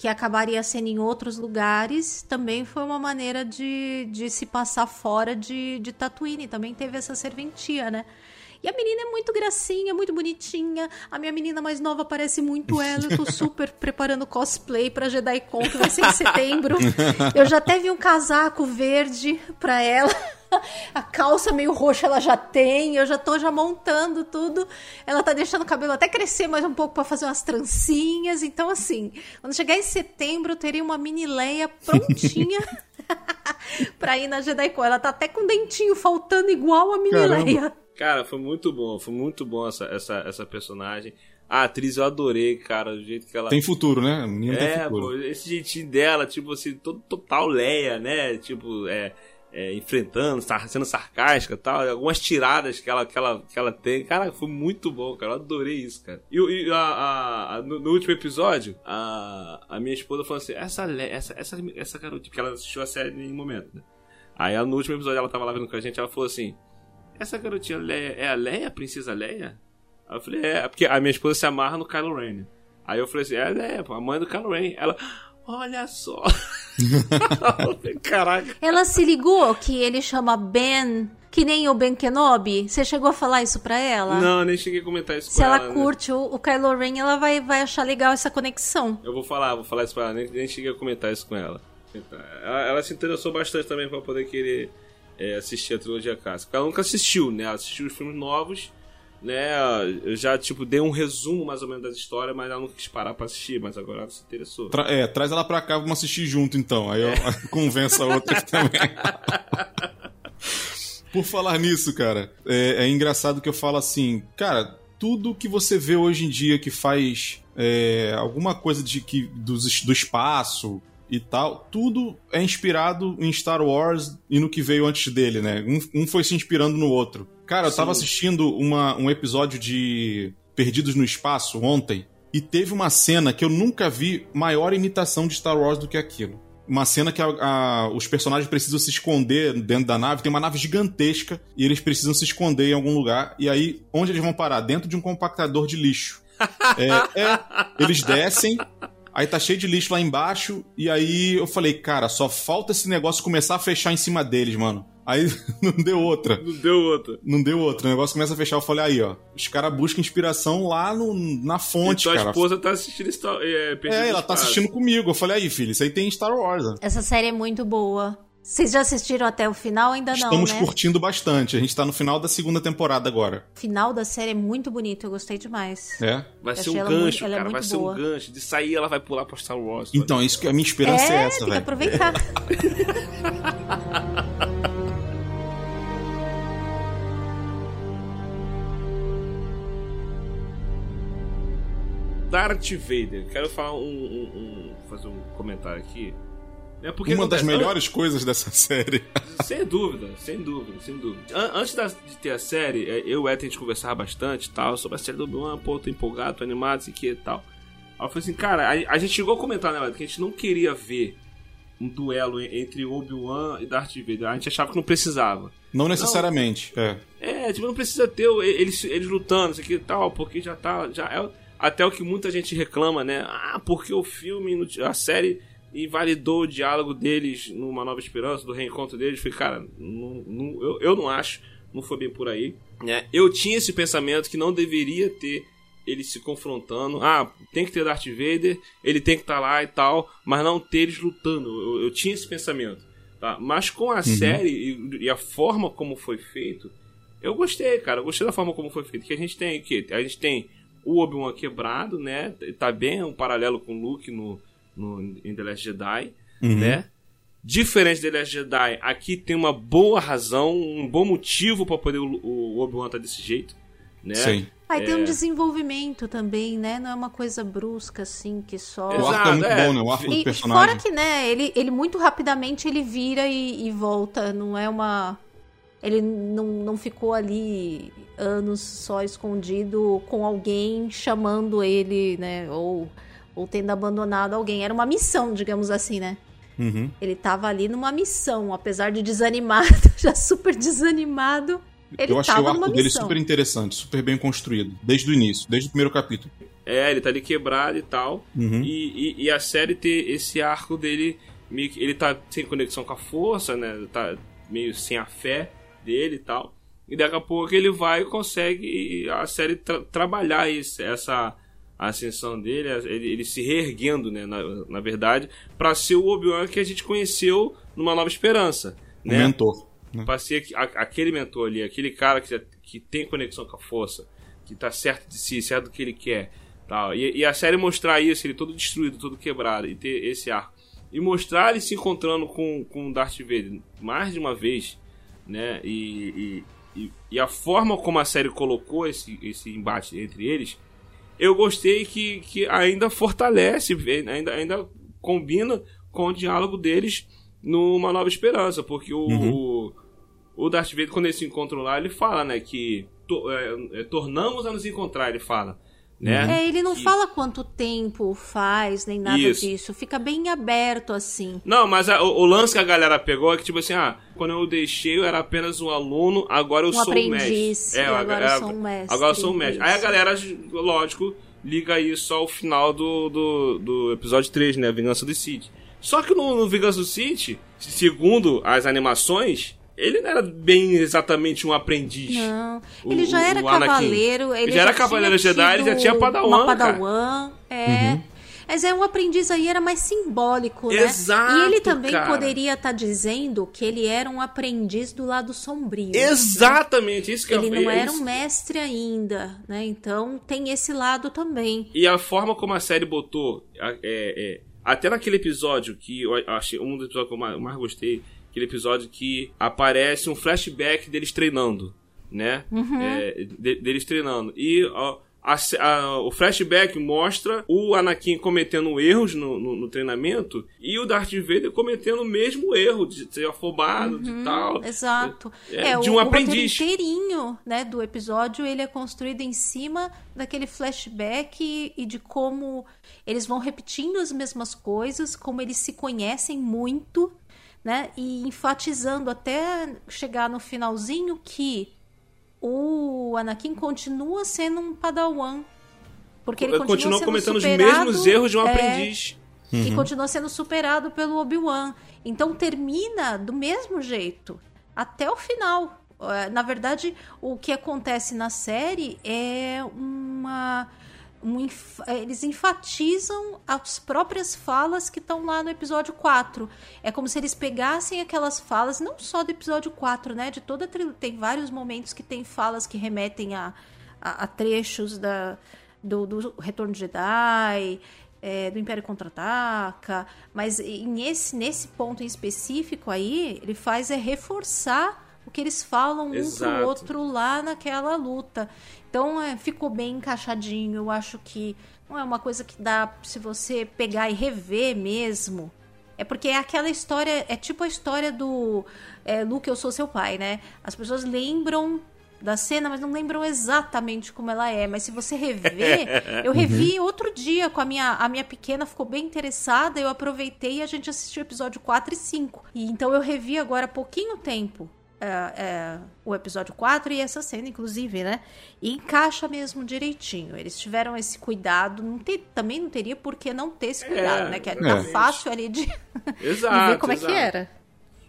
que acabaria sendo em outros lugares, também foi uma maneira de, de se passar fora de, de Tatooine. Também teve essa serventia, né? E a menina é muito gracinha, muito bonitinha. A minha menina mais nova parece muito ela. Eu tô super preparando cosplay pra JediCon, que vai ser em setembro. Eu já até vi um casaco verde pra ela. A calça meio roxa ela já tem, eu já tô já montando tudo. Ela tá deixando o cabelo até crescer mais um pouco pra fazer umas trancinhas. Então, assim, quando chegar em setembro, eu teria uma mini Leia prontinha pra ir na JediCon. Ela tá até com o dentinho faltando igual a mini Caramba. Leia. Cara, foi muito bom, foi muito bom essa, essa, essa personagem. A atriz eu adorei, cara, do jeito que ela. Tem futuro, né? A menina tem é, futuro. pô, esse jeitinho dela, tipo assim, todo, total Leia, né? Tipo, é. É, enfrentando, sendo sarcástica e tal, algumas tiradas que ela, que, ela, que ela tem. Cara, foi muito bom, cara. Eu adorei isso, cara. E, e a, a- a- no, no último episódio, a, a minha esposa falou assim: essa, essa, essa, essa garota, porque ela assistiu a série em um momento, né? Aí no último episódio ela tava lá vendo com a gente, ela falou assim: Essa garotinha Leia, é a Leia, a princesa Leia? Aí eu falei, é, porque a minha esposa se amarra no Kylo Ren. Aí eu falei assim, é, é, pô, a mãe do Kylo Ren. Ela, olha só. Caraca. Ela se ligou que ele chama Ben, que nem o Ben Kenobi? Você chegou a falar isso pra ela? Não, nem cheguei a comentar isso Se com ela ela. né? curte o, o Kylo Ren, ela vai, vai achar legal essa conexão. Eu vou falar, vou falar isso pra ela, nem, nem cheguei a comentar isso com ela. Ela, ela se interessou bastante também pra poder querer é, assistir a trilogia clássica. Ela nunca assistiu, né? Ela assistiu os filmes novos, né? Eu já, tipo, dei um resumo mais ou menos das histórias, mas ela não quis parar pra assistir, mas agora ela se interessou. Tra- é, traz ela pra cá, vamos assistir junto então. Aí eu convenço a outra também. Por falar nisso, cara, é, é engraçado que eu falo assim, cara, tudo que você vê hoje em dia que faz é, alguma coisa de que do, do espaço e tal, tudo é inspirado em Star Wars e no que veio antes dele, né? Um, um foi se inspirando no outro. Cara, eu tava assistindo uma, um episódio de Perdidos no Espaço ontem e teve uma cena que eu nunca vi maior imitação de Star Wars do que aquilo. Uma cena que a- a- os personagens precisam se esconder dentro da nave. Tem uma nave gigantesca e eles precisam se esconder em algum lugar. E aí, onde eles vão parar? Dentro de um compactador de lixo. É, é, eles descem, Aí tá cheio de lixo lá embaixo. E aí eu falei, cara, só falta esse negócio começar a fechar em cima deles, mano. Aí não deu outra. Não deu outra. Não deu outra. O negócio começa a fechar. Eu falei, aí, ó. Os caras buscam inspiração lá no, na fonte, e tua cara. esposa tá assistindo Star, é, é, ela tá assistindo comigo. Eu falei, aí, filho, isso aí tem Star Wars. Ó. Essa série é muito boa. Vocês já assistiram até o final? Ainda Estamos não, Estamos né? curtindo bastante. A gente tá no final da segunda temporada agora. O final da série é muito bonito, eu gostei demais. É? Vai Eu ser um gancho, muito- ela é cara. vai ser boa. um gancho. De sair, ela vai pular pra Star Wars. Então, isso que a minha esperança é, é, essa, tem que velho. aproveitar. Darth Vader. Quero falar um, um- um- fazer um comentário aqui. É porque Uma das melhores coisas dessa série. Sem dúvida, sem dúvida, sem dúvida. An- antes da- de ter a série, é, eu e o Ethan a gente conversava bastante tal, sobre a série do Obi-Wan, pô, tô empolgado, tô animado, isso aqui e tal. Aí eu falei assim, cara, a, a gente chegou a comentar, né, que a gente não queria ver um duelo en- entre Obi-Wan e Darth Vader. A gente achava que não precisava. Não necessariamente. É. É, tipo, não precisa ter eles, eles lutando, isso aqui e tal, porque já tá. Já é até o que muita gente reclama, né? Ah, porque o filme, a série invalidou o diálogo deles numa Nova Esperança, do reencontro deles. Falei, cara, não- não- eu, eu não acho, não foi bem por aí. Né? Eu tinha esse pensamento que não deveria ter eles se confrontando. Ah, tem que ter Darth Vader, ele tem que estar lá e tal, mas não ter eles lutando. Eu, eu tinha esse pensamento. Tá? Mas com a série e, e a forma como foi feito, eu gostei, cara. Eu gostei da forma como foi feito. Que a gente tem o quê? A gente tem o Obi-Wan quebrado, né? Tá bem um paralelo com o Luke no, no, em The Last Jedi, Uhum. né? Diferente de The Last Jedi, aqui tem uma boa razão, um bom motivo pra poder o, o Obi-Wan estar desse jeito, né? Sim. Aí tem É. um desenvolvimento também, né? Não é uma coisa brusca, assim, que só... O Exato, arco é muito é. bom, né? O arco do E personagem. fora que, né, ele, ele muito rapidamente ele vira e, e volta, não é uma... Ele não, não ficou ali anos só escondido com alguém chamando ele, né, ou, ou tendo abandonado alguém. Era uma missão, digamos assim, né? Uhum. Ele tava ali numa missão, apesar de desanimado, já super desanimado, ele Eu achei tava o arco dele super interessante, super bem construído. Desde o início, desde o primeiro capítulo. É, ele tá ali quebrado e tal. Uhum. E, e, e a série ter esse arco dele, meio que- ele tá sem conexão com a força, né? Tá meio sem a fé dele e tal. E daqui a pouco ele vai e consegue a série tra- trabalhar isso, essa ascensão dele, ele, ele se reerguendo, né? Na, na verdade, pra ser o Obi-Wan que a gente conheceu numa Nova Esperança. O Né? mentor. né? Pra ser aqu- a- aquele mentor ali, aquele cara que, que tem conexão com a força, que tá certo de si, certo do que ele quer. Tal. E, e a série mostrar isso, ele todo destruído, todo quebrado, e ter esse arco. E mostrar ele se encontrando com, com o Darth Vader mais de uma vez, né? E, e, e, e a forma como a série colocou esse, esse embate entre eles, eu gostei que, que ainda fortalece, ainda, ainda combina com o diálogo deles numa Nova Esperança, porque o, o, o Darth Vader, quando eles se encontram lá, ele fala, né, que to- é, é, tornamos a nos encontrar, ele fala, né? É, ele não Que- fala quanto tempo faz, nem nada Isso. disso. Fica bem aberto, assim. Não, mas a- o, o lance que a galera pegou é que, tipo assim, ah, quando eu deixei eu era apenas um aluno, agora eu Um sou aprendiz, mestre. e agora eu sou um mestre, Agora eu sou um mestre. Aí a galera, lógico, liga isso ao final do, do, do episódio 3, né? Vingança do Sith. Só que no, no Vingança do Sith, segundo as animações, ele não era bem exatamente um aprendiz. Não. O- Ele já o- era o Anakin. cavaleiro. Ele Ele já era tinha cavaleiro Jedi, ele já tinha Padawan, Uma cara. Padawan, é. Mas é um aprendiz aí, era mais simbólico, né? Exato, E ele também cara. poderia estar dizendo que ele era um aprendiz do lado sombrio. Exatamente, isso que Ele eu não é era isso. um mestre ainda, né? Então tem esse lado também. E a forma como a série botou, é, é, até naquele episódio que eu achei um dos episódios que eu mais gostei, aquele episódio que aparece um flashback deles treinando, né? É, de- deles treinando. E ó, a a- o flashback mostra o Anakin cometendo erros no, no- no treinamento e o Darth Vader cometendo o mesmo erro de ser afobado, de tal. Exato. É, É, de o, um o aprendiz. inteirinho, né, do episódio, ele é construído em cima daquele flashback e, e de como eles vão repetindo as mesmas coisas, como eles se conhecem muito, né, e enfatizando até chegar no finalzinho que o Anakin continua sendo um padawan Porque ele continua, continua sendo cometendo os superado, mesmos erros de um é, aprendiz. E continua sendo superado pelo Obi-Wan. Então termina do mesmo jeito. Até o final. É, Na verdade, o que acontece na série é uma. Um é, eles enfatizam as próprias falas que estão lá no episódio 4. É como se eles pegassem aquelas falas, não só do episódio 4, né? De toda. Tem vários momentos que tem falas que remetem a, a, a trechos da, do, do Retorno de Jedi, é, do Império Contra-Ataca, mas em esse, nesse ponto em específico aí, ele faz é reforçar o que eles falam um Exato. pro outro lá naquela luta. Então é, ficou bem encaixadinho, eu acho que não é uma coisa que dá se você pegar e rever mesmo. É porque é aquela história, é tipo a história do é, Luke, eu sou seu pai, né? As pessoas lembram da cena, mas não lembram exatamente como ela é. Mas se você rever, eu revi outro dia com a minha, a minha pequena, ficou bem interessada, eu aproveitei e a gente assistiu o episódio 4 e 5. E então eu revi agora há pouquinho tempo. É, é, o episódio 4 e essa cena, inclusive, né? E encaixa mesmo direitinho. Eles tiveram esse cuidado. Não te- também não teria por que não ter esse cuidado, né? Que é, tá É. fácil ali de, de Exato. ver como é exato. que era.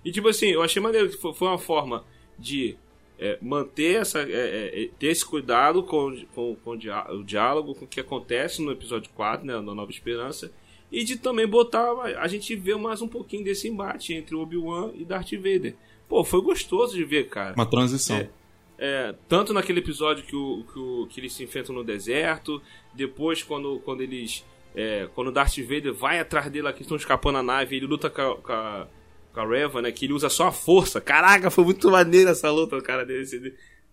E tipo assim, eu achei maneiro que foi uma forma de é, manter essa. é, é, ter esse cuidado com, com, com o diá- o diálogo, com o que acontece no episódio 4, né? Na Nova Esperança. E de também botar. A gente ver mais um pouquinho desse embate entre Obi-Wan e Darth Vader. Pô, foi gostoso de ver, cara. Uma transição. É. É, tanto naquele episódio que, o, que, o- que eles se enfrentam no deserto, depois quando, quando eles. É, quando o Darth Vader vai atrás dele lá que estão escapando a nave, ele luta com a, com a, com a Reva, né? Que ele usa só a força. Caraca, foi muito maneira essa luta, cara, deles,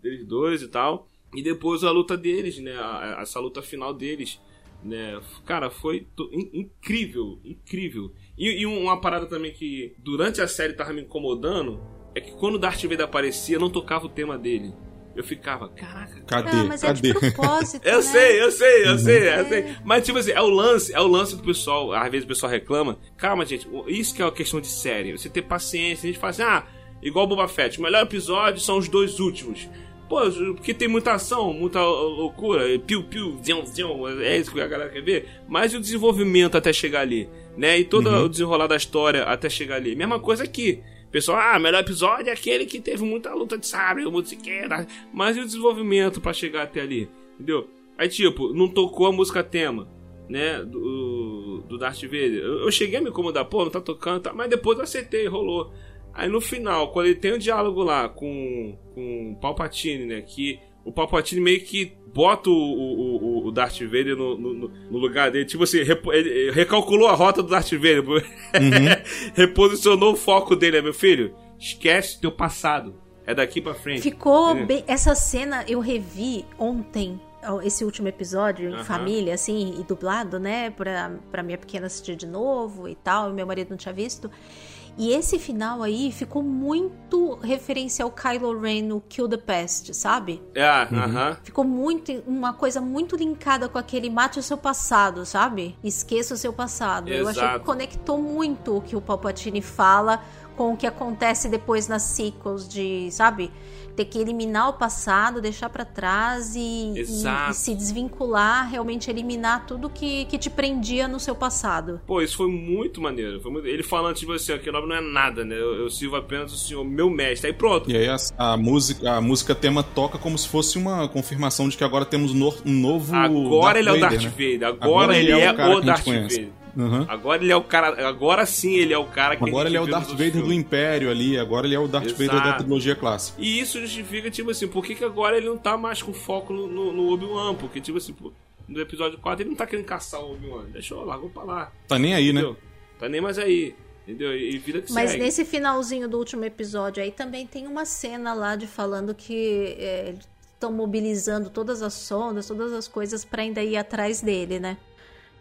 deles dois e tal. E depois a luta deles, né? a- essa luta final deles. Né? Cara, foi in- incrível, incrível. E, e uma parada também que durante a série tava me incomodando é que quando o Darth Vader aparecia, não tocava o tema dele. Eu ficava, caraca. Cadê? Ah, mas é Cadê? de propósito, Eu né? sei, eu sei, eu sei, eu sei. Mas, tipo assim, é o lance, é o lance do pessoal. Às vezes o pessoal reclama. Calma, gente, isso que é uma questão de série. Você ter paciência. A gente fala assim, ah, igual o Boba Fett, o melhor episódio são os dois últimos. Pô, porque tem muita ação, muita loucura, piu, piu, zion, zion, é isso que a galera quer ver. Mas e o desenvolvimento até chegar ali, né? E todo o desenrolar da história até chegar ali. Mesma coisa aqui. Pessoal, ah, melhor episódio é aquele que teve muita luta de sabre, muito sequer, mas e o desenvolvimento pra chegar até ali, entendeu? Aí, tipo, não tocou a música tema, né, do, do Darth Vader. Eu, eu cheguei a me incomodar, pô, não tá tocando, tá, mas depois eu acertei, rolou. Aí no final, quando ele tem um diálogo lá com, com o Palpatine, né, que o Palpatine meio que bota o, o, o- Darth Vader no, no, no lugar dele, tipo assim, ele recalculou a rota do Darth Vader, reposicionou o foco dele, meu filho, esquece teu passado, é daqui pra frente. Ficou É. bem. Essa cena eu revi ontem, esse último episódio, em Aham. família, assim, e dublado, né? Pra, pra minha pequena assistir de novo e tal, e meu marido não tinha visto. E esse final aí ficou muito referência ao Kylo Ren no Kill the Past, sabe? É, aham. Ficou muito uma coisa muito linkada com aquele mate o seu passado, sabe? Esqueça o seu passado. Eu achei Exato. que conectou muito o que o Palpatine fala com o que acontece depois nas sequels de, sabe? Ter que eliminar o passado, deixar pra trás e, e- e se desvincular, realmente eliminar tudo que, que te prendia no seu passado. Pô, isso foi muito maneiro. Foi muito- Ele falando, tipo assim, ó, que o nome não é nada, né? Eu, eu sirvo apenas o senhor, meu mestre. Aí pronto. E aí a, a música, a música tema toca como se fosse uma confirmação de que agora temos no- um novo. Agora ele é o Darth né? Vader. Agora, ele, é, o cara o a Darth. Vader. Uhum. Agora ele é o cara. Agora sim ele é o cara que a Agora gente ele é o Darth Vader outros do filmes. Império ali, agora ele é o Darth Vader da Exato. trilogia clássica. E isso justifica, tipo assim, por que, que agora ele não tá mais com foco no, no, no Obi-Wan? Porque, tipo assim, no episódio 4 ele não tá querendo caçar o Obi-Wan. Deixou, largou pra lá. Tá nem aí, né? Entendeu? Tá nem mais aí. Entendeu? E vida que Mas segue. nesse finalzinho do último episódio aí também tem uma cena lá de falando que é, estão mobilizando todas as sondas, todas as coisas pra ainda ir atrás dele, né?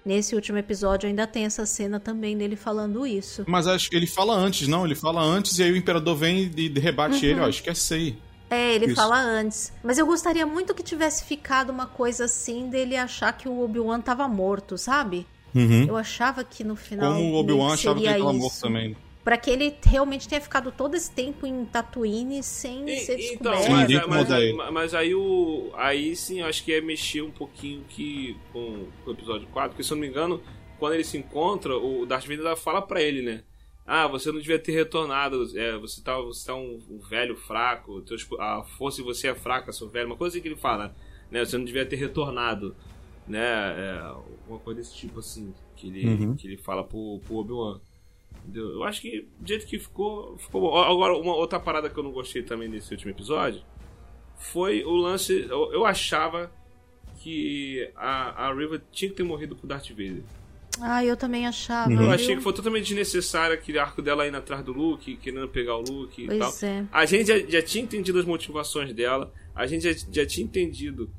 Nesse último episódio ainda tem essa cena também dele falando isso. Mas acho que ele fala antes, não? Ele fala antes e aí o Imperador vem e rebate ele, ó, esquece isso aí. É, ele Isso. fala antes. Mas eu gostaria muito que tivesse ficado uma coisa assim dele achar que o Obi-Wan tava morto, sabe? Uhum. Eu achava que no final. Como o Obi-Wan que achava que ele tava isso. morto também. Para que ele realmente tenha ficado todo esse tempo em Tatooine sem E- ser então, descoberto. Sim, mas, mas, aí- mas aí o. Aí sim, eu acho que é mexer um pouquinho que com, com o episódio 4, porque se eu não me engano, quando ele se encontra, o Darth Vader fala pra ele, né? Ah, você não devia ter retornado. É, você tá, você tá um, um velho fraco. teu espo- a força em você é fraca, seu velho. Uma coisa assim que ele fala, né? Você não devia ter retornado, né? É, uma coisa desse tipo assim que ele, Uhum. que ele fala pro, pro Obi-Wan. Entendeu? Eu acho que do jeito que ficou, ficou bom. Agora, uma outra parada que eu não gostei também desse último episódio foi o lance. Eu, eu achava que a, a Riva tinha que ter morrido com o Darth Vader. Ah, eu também achava. Uhum. Eu viu? achei que foi totalmente desnecessário aquele arco dela indo atrás do Luke, querendo pegar o Luke e tal. É. A gente já, já tinha entendido as motivações dela, a gente já, já tinha entendido.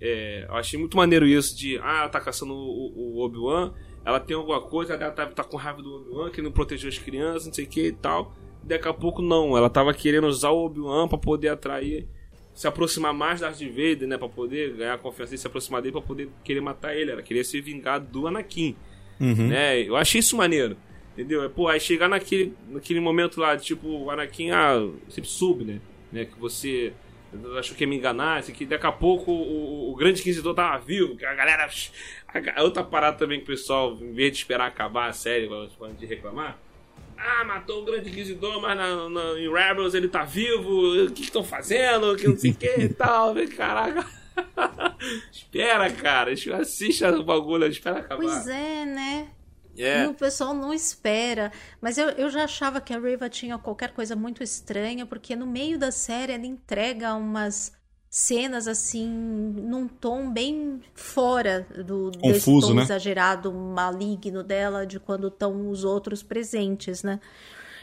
é, eu achei muito maneiro isso de, ah, ela tá caçando o, o Obi-Wan, ela tem alguma coisa, ela tá, tá com raiva do Obi-Wan, querendo proteger as crianças, não sei o que e tal. Daqui a pouco não, ela tava querendo usar o Obi-Wan pra poder atrair, se aproximar mais da Darth Vader, né, pra poder ganhar a confiança e se aproximar dele pra poder querer matar ele. Ela queria se vingar do Anakin Uhum. né? Eu achei isso maneiro. Entendeu? É, Pô, aí chegar naquele, naquele momento lá, tipo, o Anakin, ah, sempre sub, né? né? Que você achou que ia me enganar, que daqui a pouco o, o, o grande inquisidor tava vivo, que a galera. A, outra parada também que o pessoal, em vez de esperar acabar a série, antes de reclamar. Ah, matou o grande inquisidor, mas na, na- em Rebels ele tá vivo, o que estão fazendo, que não sei o que e tal. Caraca. espera, cara, assista o bagulho, espera acabar. Pois é, né? É. E o pessoal não espera. Mas eu, eu já achava que a Riva tinha qualquer coisa muito estranha, porque no meio da série ela entrega umas cenas assim, num tom bem fora do desse Confuso, tom né? exagerado, maligno dela, de quando estão os outros presentes, né?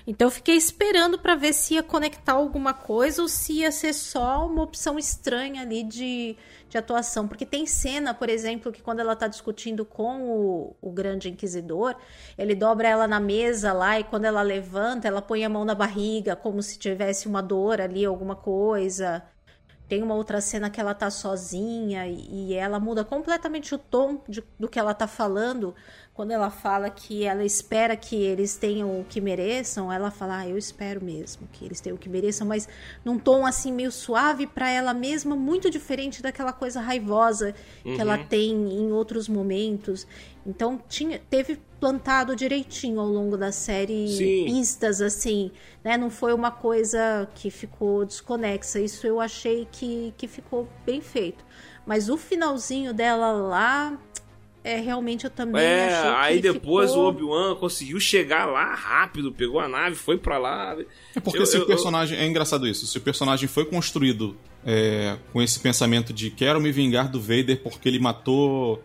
Então eu fiquei esperando pra ver se ia conectar alguma coisa ou se ia ser só uma opção estranha ali de, de atuação. Porque tem cena, por exemplo, que quando ela tá discutindo com o, o grande inquisidor, ele dobra ela na mesa lá e quando ela levanta, ela põe a mão na barriga, como se tivesse uma dor ali, alguma coisa. Tem uma outra cena que ela tá sozinha e, e ela muda completamente o tom de- do que ela tá falando. Quando ela fala que ela espera que eles tenham o que mereçam, ela fala, ah, eu espero mesmo que eles tenham o que mereçam, mas num tom assim meio suave pra ela mesma, muito diferente daquela coisa raivosa que ela tem em outros momentos. Então tinha, teve plantado direitinho ao longo da série Sim. pistas assim, né? Não foi uma coisa que ficou desconexa. Isso eu achei que, que ficou bem feito. Mas o finalzinho dela lá, é realmente eu também É, achei que aí depois ficou... o Obi-Wan conseguiu chegar lá rápido, pegou a nave, foi pra lá. É porque Eu- se eu- o personagem. É engraçado isso. Se o personagem foi construído é, com esse pensamento de quero me vingar do Vader porque ele matou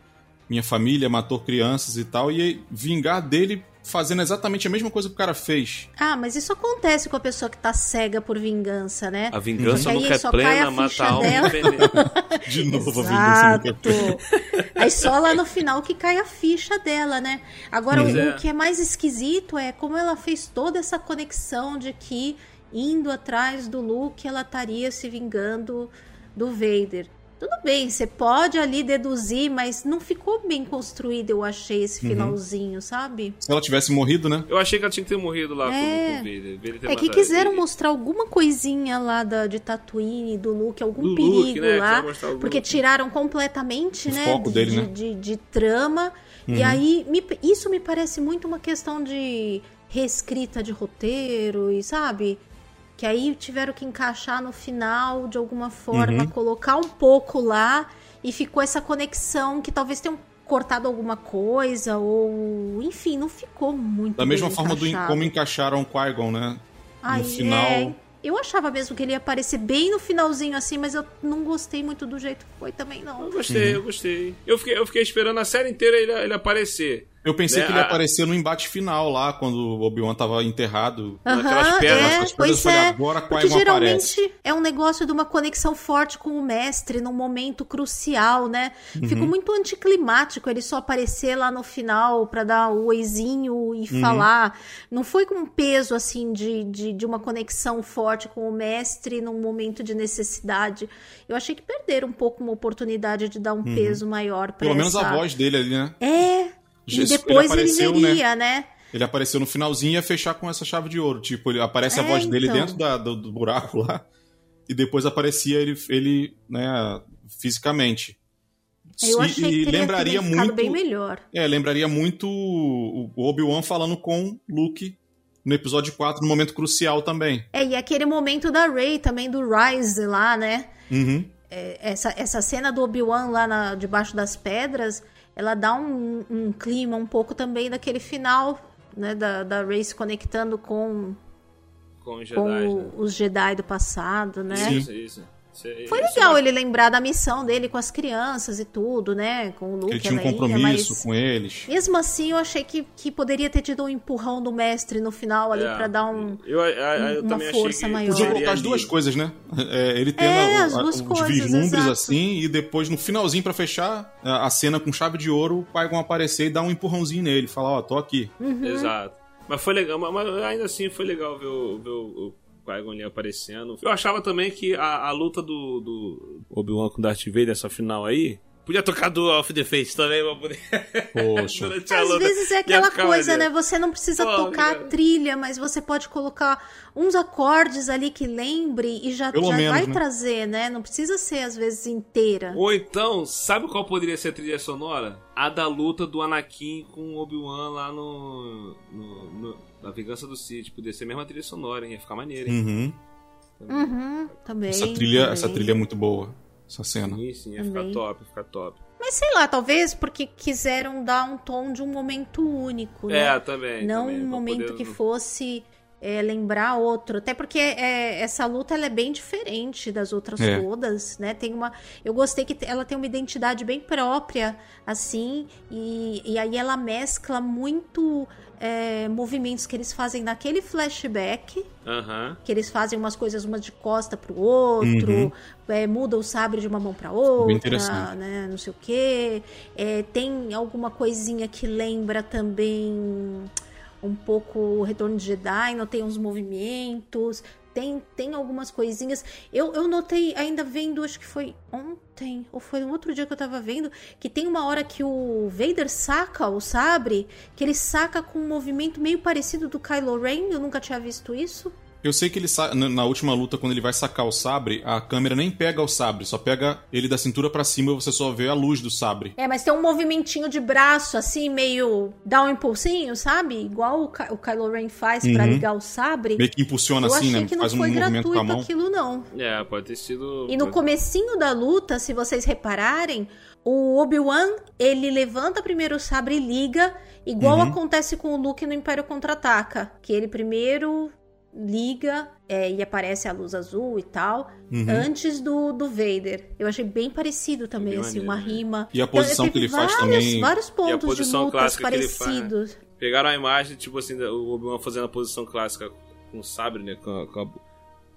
minha família, matou crianças e tal, e vingar dele fazendo exatamente a mesma coisa que o cara fez. Ah, mas isso acontece com a pessoa que tá cega por vingança, né? A vingança Aí nunca é plena, a mata a alma dela. e. De novo a vingança. Exato. Aí só lá no final que cai a ficha dela, né? Agora, Pois o, é. o que é mais esquisito é como ela fez toda essa conexão de que indo atrás do Luke ela estaria se vingando do Vader. Tudo bem, você pode ali deduzir, mas não ficou bem construído, eu achei, esse Uhum. finalzinho, sabe? Se ela tivesse morrido, né? Eu achei que ela tinha que ter morrido lá com- É. com o Vader. Vader ter É que quiseram ele. mostrar alguma coisinha lá da, de Tatooine, do Luke, algum Do perigo Luke, né? lá. Porque Luke. tiraram completamente, O né? foco de, dele, de, né? de- de trama. E aí, me- isso me parece muito uma questão de reescrita de roteiro e sabe? Que aí tiveram que encaixar no final de alguma forma, colocar um pouco lá e ficou essa conexão que talvez tenham cortado alguma coisa ou enfim, não ficou muito Da mesma bem forma do, encaixado. como encaixaram o Qui-Gon, né? Ai, no final. é. Eu achava mesmo que ele ia aparecer bem no finalzinho assim, mas eu não gostei muito do jeito que foi também, Eu não. gostei, eu gostei. Eu fiquei, eu fiquei esperando a série inteira ele, ele aparecer. Eu pensei Né, que ele ia a- aparecer no embate final lá, quando o Obi-Wan tava enterrado. Naquelas Aham, pedras, é, naquelas pedras, pois é. agora Porque geralmente aparece. é um negócio de uma conexão forte com o mestre num momento crucial, né? Ficou muito anticlimático ele só aparecer lá no final pra dar o oizinho e falar. Não foi com um peso assim de, de, de uma conexão forte com o mestre num momento de necessidade. Eu achei que perderam um pouco uma oportunidade de dar um peso maior pra Pelo menos essa... a voz dele ali, né? É. E Ele depois ele, apareceu, veria, né? Ele apareceu no finalzinho e ia fechar com essa chave de ouro. Tipo, ele, aparece a É, voz dele então. dentro da- do, do buraco lá. E depois aparecia ele, ele né, fisicamente. Eu E- achei e que teria lembraria muito. bem melhor. É, lembraria muito o o Obi-Wan falando com Luke no episódio 4, no momento crucial também. É, e aquele momento da Rey também, do Rise lá, né? Uhum. É, essa, essa cena do Obi-Wan lá na- debaixo das pedras, ela dá um, um clima um pouco também daquele final, né? Da, da Rey se conectando com, Com os com Jedi. o- né? os Jedi do passado, né? Isso, isso. Foi legal ele lembrar da missão dele com as crianças e tudo, né? Com o Luke, Ele tinha um a compromisso mas... com eles. Mesmo assim, eu achei que, que poderia ter tido um empurrão do mestre no final ali É. pra dar um. Eu, eu, eu uma força maior. Podia colocar as duas coisas, né? É, ele tendo É, a- as a- duas os coisas, vislumbres exato. assim, e depois no finalzinho pra fechar a, a cena com chave de ouro, o Qui-Gon aparecer e dar um empurrãozinho nele, falar, ó, tô aqui. Uhum. Exato. Mas foi legal, mas, mas ainda assim foi legal ver o, ver o, o Qui-Gon aparecendo. Eu achava também que a, a luta do, do Obi-Wan com Darth Vader, essa final aí, podia tocar do Off the Face também pra poder... Poxa. Às vezes é aquela coisa, né? Você não precisa Pô, tocar a cara. trilha, mas você pode colocar uns acordes ali que lembre e já, já menos, vai né? trazer, né? Não precisa ser, às vezes, inteira. Ou então, sabe qual poderia ser a trilha sonora? A da luta do Anakin com o Obi-Wan lá no, no, no- Na Vingança do Sith. Poderia ser a mesma trilha sonora, hein? Ia ficar maneiro, hein? Uhum. Uhum, também. Essa trilha, também. essa trilha é muito boa. Essa cena. Sim, sim, ia ficar Também. top, ia ficar top. Mas sei lá, talvez porque quiseram dar um tom de um momento único, né? É, também. não também, um momento poder- que fosse é, lembrar outro. Até porque é, essa luta ela é bem diferente das outras É. todas, né? Tem uma, eu gostei que ela tem uma identidade bem própria, assim, e, e aí ela mescla muito é, movimentos que eles fazem naquele flashback, Aham. que eles fazem umas coisas uma de costa pro outro, Uhum. é, muda o sabre de uma mão pra outra, interessante. né? Não sei o quê. É, tem alguma coisinha que lembra também um pouco o Retorno de Jedi, não tem uns movimentos. Tem, tem algumas coisinhas. Eu, eu notei, ainda vendo, acho que foi ontem, ou foi um outro dia que eu tava vendo, que tem uma hora que o Vader saca o sabre, que ele saca com um movimento meio parecido do Kylo Ren. Eu nunca tinha visto isso. Eu sei que ele na última luta, quando ele vai sacar o sabre, a câmera nem pega o sabre, só pega ele da cintura pra cima e você só vê a luz do sabre. É, mas tem um movimentinho de braço, assim, meio. dá um impulsinho, sabe? Igual o, Ky- o Kylo Ren faz pra Uhum. ligar o sabre. Meio que impulsiona eu assim, achei né? que não Faz um foi movimento com a gratuito mão. aquilo, não. É, pode ter sido. E no comecinho da luta, se vocês repararem, o Obi-Wan, ele levanta primeiro o sabre e liga, igual Uhum. acontece com o Luke no Império Contra-Ataca. Que ele primeiro liga é, e aparece a luz azul e tal, Uhum. antes do, do Vader. Eu achei bem parecido também, Bem assim, maneiro, uma né? rima. E a posição Então, que ele teve faz vários, também- Vários pontos de posição lutas clássica que ele faz, né? parecidos. Pegaram a imagem, tipo assim, o Obi-Wan fazendo a posição clássica com o sabre, né? Com com a-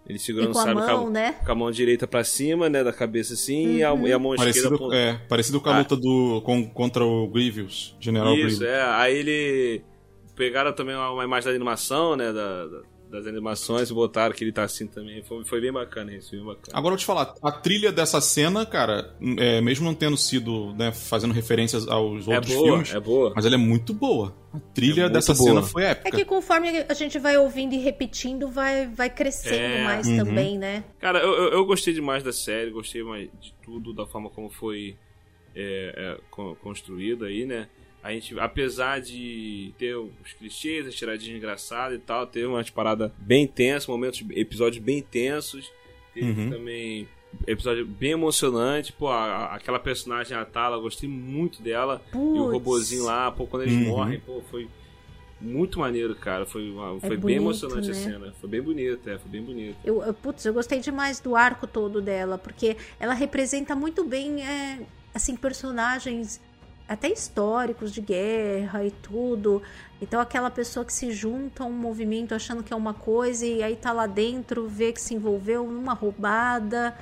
ele segurando o sabre mão, com, a, né? com a mão direita pra cima, né? Da cabeça assim, e, a, Uhum. e a mão esquerda Parecido, aponta- é, parecido com a Ah. luta do, com- contra o Grievous, General Isso, Grievous. é. Aí ele. Pegaram também uma, uma imagem da animação, né? da- da- das animações e botaram que ele tá assim também. Foi, foi bem bacana isso, bem bacana. Agora eu vou te falar, a trilha dessa cena, cara, é, mesmo não tendo sido, né, fazendo referências aos É outros boa, filmes, é boa. mas ela é muito boa. A trilha É dessa boa. cena foi É épica. que conforme a gente vai ouvindo e repetindo, vai, vai crescendo É. mais Uhum. também, né? Cara, eu, eu, eu gostei demais da série, gostei mais de tudo, da forma como foi é, é, con- construído aí, né? A gente, apesar de ter os clichês, as tiradinhas engraçadas e tal, teve umas paradas bem tensas, momentos, episódios bem tensos. Teve Uhum. também episódio bem emocionante. Pô, a- a- aquela personagem, a Tala, eu gostei muito dela. E o robozinho lá, pô, quando eles Uhum. morrem, pô, foi muito maneiro, cara. Foi, uma- foi bem bonito, emocionante a né? cena. Foi bem bonito, é, foi bem bonito. Eu, eu- putz, eu gostei demais do arco todo dela, porque ela representa muito bem, é, assim, personagens até históricos de guerra e tudo. Então aquela pessoa que se junta a um movimento achando que é uma coisa e aí tá lá dentro, vê que se envolveu numa roubada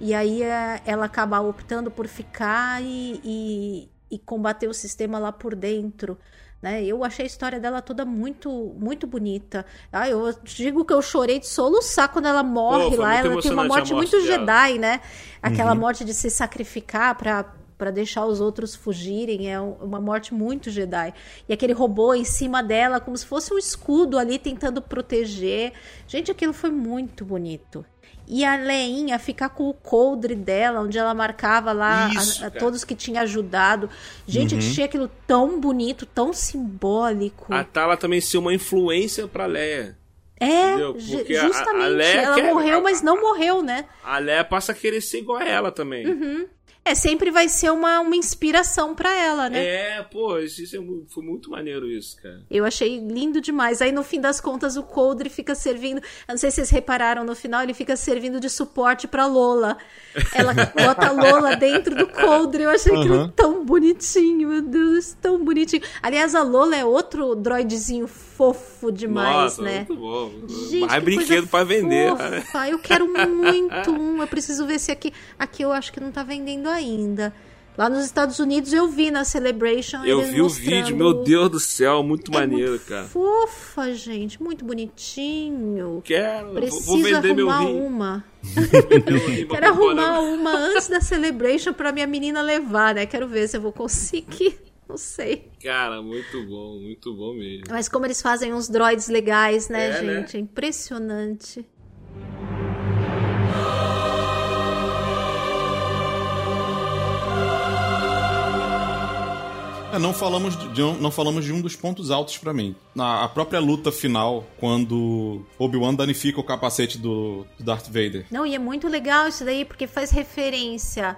e aí é, ela acaba optando por ficar e, e, e combater o sistema lá por dentro. Né? Eu achei a história dela toda muito muito bonita. Ah, eu digo que eu chorei de soluçar quando ela morre Pô, lá. Ela tem uma morte morte muito dela. Jedi, né? Aquela morte de se sacrificar pra, para deixar os outros fugirem. É uma morte muito Jedi. E aquele robô em cima dela, como se fosse um escudo ali tentando proteger. Gente, aquilo foi muito bonito. E a Leinha ficar com o coldre dela, onde ela marcava lá Isso, a, a todos que tinha ajudado. Gente, Uhum. achei aquilo tão bonito, tão simbólico. A Tala também ser uma influência pra Leia. é, entendeu? ju- Porque a- a justamente. Leia ela quer- morreu, mas não morreu, né? A Leia passa a querer ser igual a ela também. Uhum. É, sempre vai ser uma, uma inspiração pra ela, né? É, pô, isso isso é foi muito maneiro isso, cara. Eu achei lindo demais. Aí, no fim das contas, o Coldre fica servindo. Eu não sei se vocês repararam no final, ele fica servindo de suporte pra Lola. Ela bota a Lola dentro do Coldre. Eu achei aquilo Aham. tão bonitinho, meu Deus, tão bonitinho. Aliás, a Lola é outro droidezinho fofo demais, Nossa, né? muito bom. Gente, Mais que brinquedo pra vender. fofa. Eu quero muito um. Eu preciso ver se aqui. Aqui eu acho que não tá vendendo ainda. Lá nos Estados Unidos eu vi na Celebration. Eu vi o mostrando- vídeo, meu Deus do céu, muito é maneiro, muito cara. Fofa, gente, muito bonitinho. Quero, Preciso vou vender arrumar uma. Meu rim pra Quero arrumar uma antes da Celebration pra minha menina levar, né? Quero ver se eu vou conseguir. Não sei. Cara, muito bom, muito bom mesmo. Mas como eles fazem uns droids legais, né, É, né? gente? É impressionante. É, não falamos de, de um- não falamos de um dos pontos altos pra mim. Na a própria luta final, quando Obi-Wan danifica o capacete do, do Darth Vader. Não, e é muito legal isso daí, porque faz referência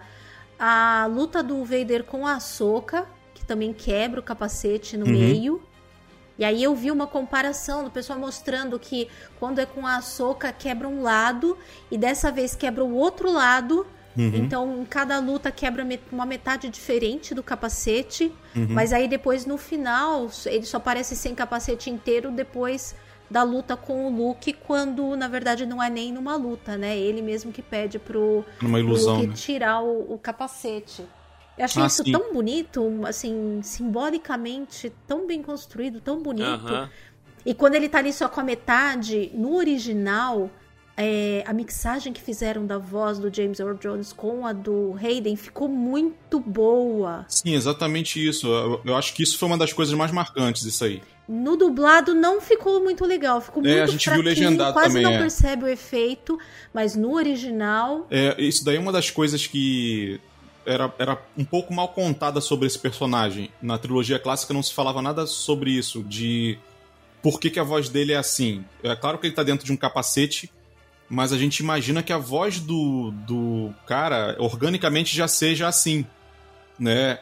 à luta do Vader com a que também quebra o capacete no Uhum. meio. E aí eu vi uma comparação do pessoal mostrando que quando é com a Ahsoka quebra um lado e dessa vez quebra o outro lado. Uhum. Então, em cada luta quebra uma metade diferente do capacete. Uhum. Mas aí depois, no final, ele só aparece sem capacete inteiro depois da luta com o Luke, quando na verdade não é nem numa luta, né? Ele mesmo que pede pro, pro ilusão, Luke né? tirar o, o capacete. Eu achei Ah, isso sim. tão bonito, assim, simbolicamente, tão bem construído, tão bonito. Aham. E quando ele tá ali só com a metade, no original, é, a mixagem que fizeram da voz do James Earl Jones com a do Hayden ficou muito boa. Sim, exatamente isso. Eu, eu acho que isso foi uma das coisas mais marcantes, isso aí. No dublado não ficou muito legal, ficou É, muito a gente viu legendado quase também, não é. percebe o efeito, mas no original, É, isso daí é uma das coisas que era, era um pouco mal contada sobre esse personagem. Na trilogia clássica não se falava nada sobre isso, de por que, que a voz dele é assim. É claro que ele tá dentro de um capacete, mas a gente imagina que a voz do, do cara organicamente já seja assim, né?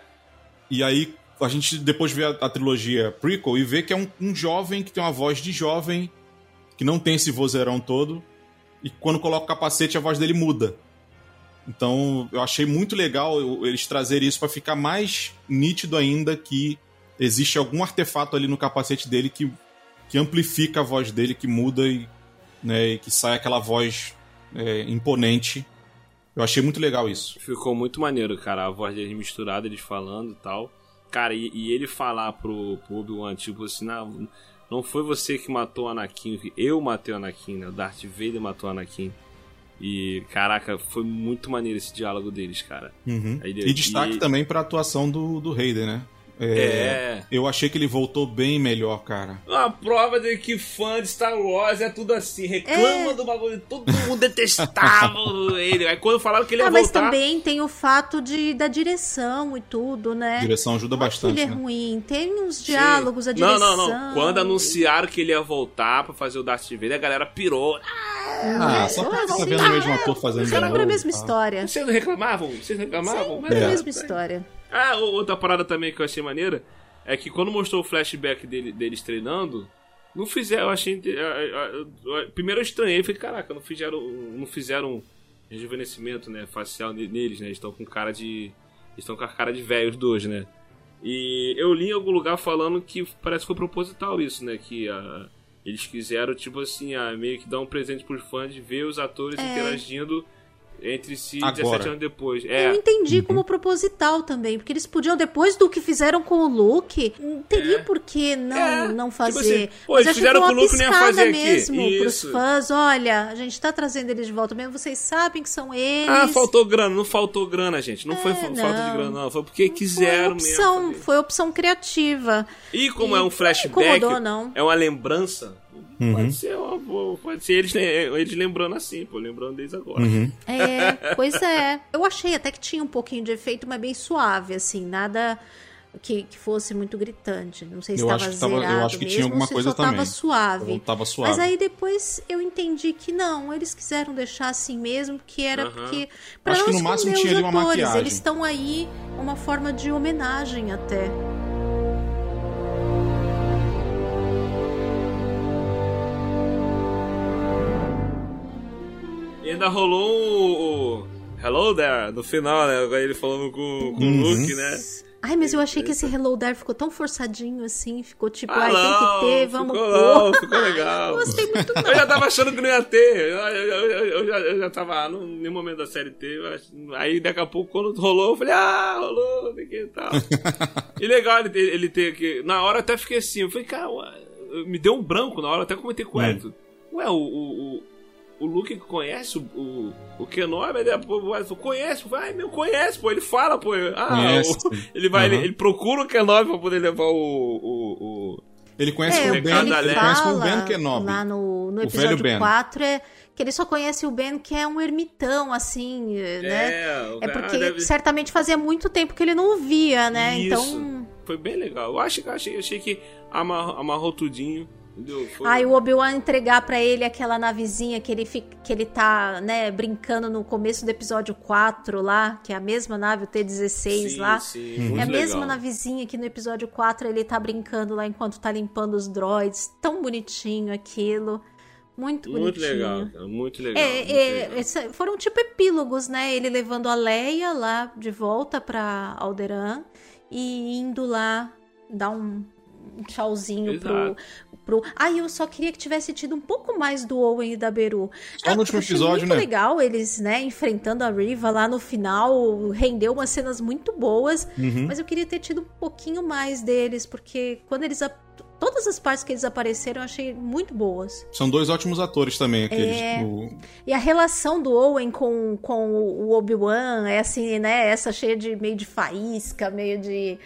E aí a gente depois vê a, a trilogia prequel e vê que é um, um jovem que tem uma voz de jovem, que não tem esse vozeirão todo, e quando coloca o capacete a voz dele muda. Então eu achei muito legal eles trazerem isso pra ficar mais nítido ainda que existe algum artefato ali no capacete dele que, que amplifica a voz dele, que muda e, né, e que sai aquela voz é, imponente. Eu achei muito legal isso. Ficou muito maneiro, cara. A voz deles misturada, eles falando e tal. Cara, e, e ele falar pro, pro Obi-Wan, tipo assim, não, não foi você que matou o Anakin, eu matei o Anakin, né? O Darth Vader matou o Anakin. E, caraca, foi muito maneiro esse diálogo deles, cara. Uhum. Aí, E destaque e- também pra atuação do, do Hayden, né? É. Eu achei que ele voltou bem melhor, cara. Uma prova de que fã de Star Wars é tudo assim, reclama É. do bagulho, todo mundo detestava ele. Aí quando falaram que ele ia ah, mas voltar. também tem o fato de, da direção e tudo, né? A direção ajuda bastante, Ele é né? ruim, tem uns diálogos, a Não, direção. não, não. Quando anunciaram que ele ia voltar pra fazer o Darth Vader, a galera pirou. Ah, só porque você tá vendo o mesmo ator fazendo Sempre a mesma tal. história. Vocês não reclamavam? Vocês não reclamavam? Mas Sempre a É. mesma história. Ah, outra parada também que eu achei maneira é que quando mostrou o flashback dele, deles treinando, não fizeram, eu achei. Primeiro eu estranhei, falei, caraca, não fizeram, não fizeram rejuvenescimento né, facial ne- neles, né? Eles estão com cara de. Estão com a cara de velhos dois, né? E eu li em algum lugar falando que parece que foi proposital isso, né? Que ah, eles quiseram, tipo assim, ah, meio que dar um presente pros fãs de ver os atores É. interagindo entre si Agora. 17 anos depois. É. Eu entendi como proposital também, porque eles podiam, depois do que fizeram com o Luke, não teria por que não, É, não tipo fazer. assim, pô, Mas fizeram foi com uma o Luke, não ia piscada fazer aqui. mesmo pros Isso. fãs. Olha, a gente tá trazendo eles de volta mesmo, vocês sabem que são eles. Ah, faltou grana. Não faltou grana, gente. Não foi É, falta não. de grana, não. Foi porque Foi quiseram opção, mesmo. foi opção criativa. E como E é um não flashback, incomodou, não. é uma lembrança, Uhum. pode ser uma boa, pode ser eles, eles lembrando assim, pô, lembrando deles agora. Uhum. É, pois é. Eu achei até que tinha um pouquinho de efeito, mas bem suave, assim, nada que, que fosse muito gritante. Não sei se Eu estava acho que tava- eu zerado acho que mesmo tinha alguma coisa só tava também. suave. Tava suave. Mas aí depois eu entendi que não, eles quiseram deixar assim mesmo, que era Aham. porque pra Acho não que no máximo esconder tinha os ali uma atores, maquiagem. eles estão aí uma forma de homenagem até. E ainda rolou o, o Hello There no final, né? Agora ele falando com, com Uhum. o Luke, né? Ai, mas eu achei que esse Hello There ficou tão forçadinho assim, ficou tipo, Ah, ai, tem que ter, vamos ficou, pôr. não, ficou legal. Gostei muito não. Eu já tava achando que não ia ter. Eu, eu- eu- eu já, eu já tava, ah, em nenhum momento da série teve. eu Aí daqui a pouco, quando rolou, eu falei, ah, rolou, tem que e tal. e legal ele, ter- ele ter que. Na hora eu até fiquei assim, eu falei, cara, ué, me deu um branco na hora, eu até comentei com o Hum. Hélio. Ué, o. o, o o Luke conhece o, o, o Kenobi, aí depois o Hélio falou, conhece, vai, meu, conhece, pô, ele fala, pô, ah, Conhece, o- ele vai, Aham. ele, ele procura o Kenobi pra poder levar o, o, o, Ele conhece É, o Ben, ele ele conhece o fala Ben Kenobi. lá no, no O velho episódio Ben. 4 é que ele só conhece o Ben que é um ermitão, assim, né? É, o É porque deve- certamente fazia muito tempo que ele não o via, né? Isso. Então. Foi bem legal. Eu achei, achei, achei que amarrou, amarrou tudinho. Entendeu? Foi... Aí o Obi-Wan entregar pra ele aquela navezinha que ele, fica, que ele tá, né, brincando no começo do episódio 4 lá, que é a mesma nave, o T-16 Sim, lá. sim, É muito a mesma legal. navezinha que no episódio 4 ele tá brincando lá enquanto tá limpando os droids. Tão bonitinho aquilo. Muito Muito bonitinho. legal, cara, muito legal. É, muito é, legal. foram tipo epílogos, né? Ele levando a Leia lá de volta pra Alderan e indo lá dar um um tchauzinho pro, Pro. Ah, eu só queria que tivesse tido um pouco mais do Owen e da Beru. Só no último Eu achei episódio, muito né? legal eles, né, enfrentando a Riva lá no final. Rendeu umas cenas muito boas. Uhum. Mas eu queria ter tido um pouquinho mais deles, porque quando eles. Todas as partes que eles apareceram eu achei muito boas. São dois ótimos atores também, aqueles. É. o- E a relação do Owen com, com o Obi-Wan é assim, né? Essa cheia de meio de faísca, meio de.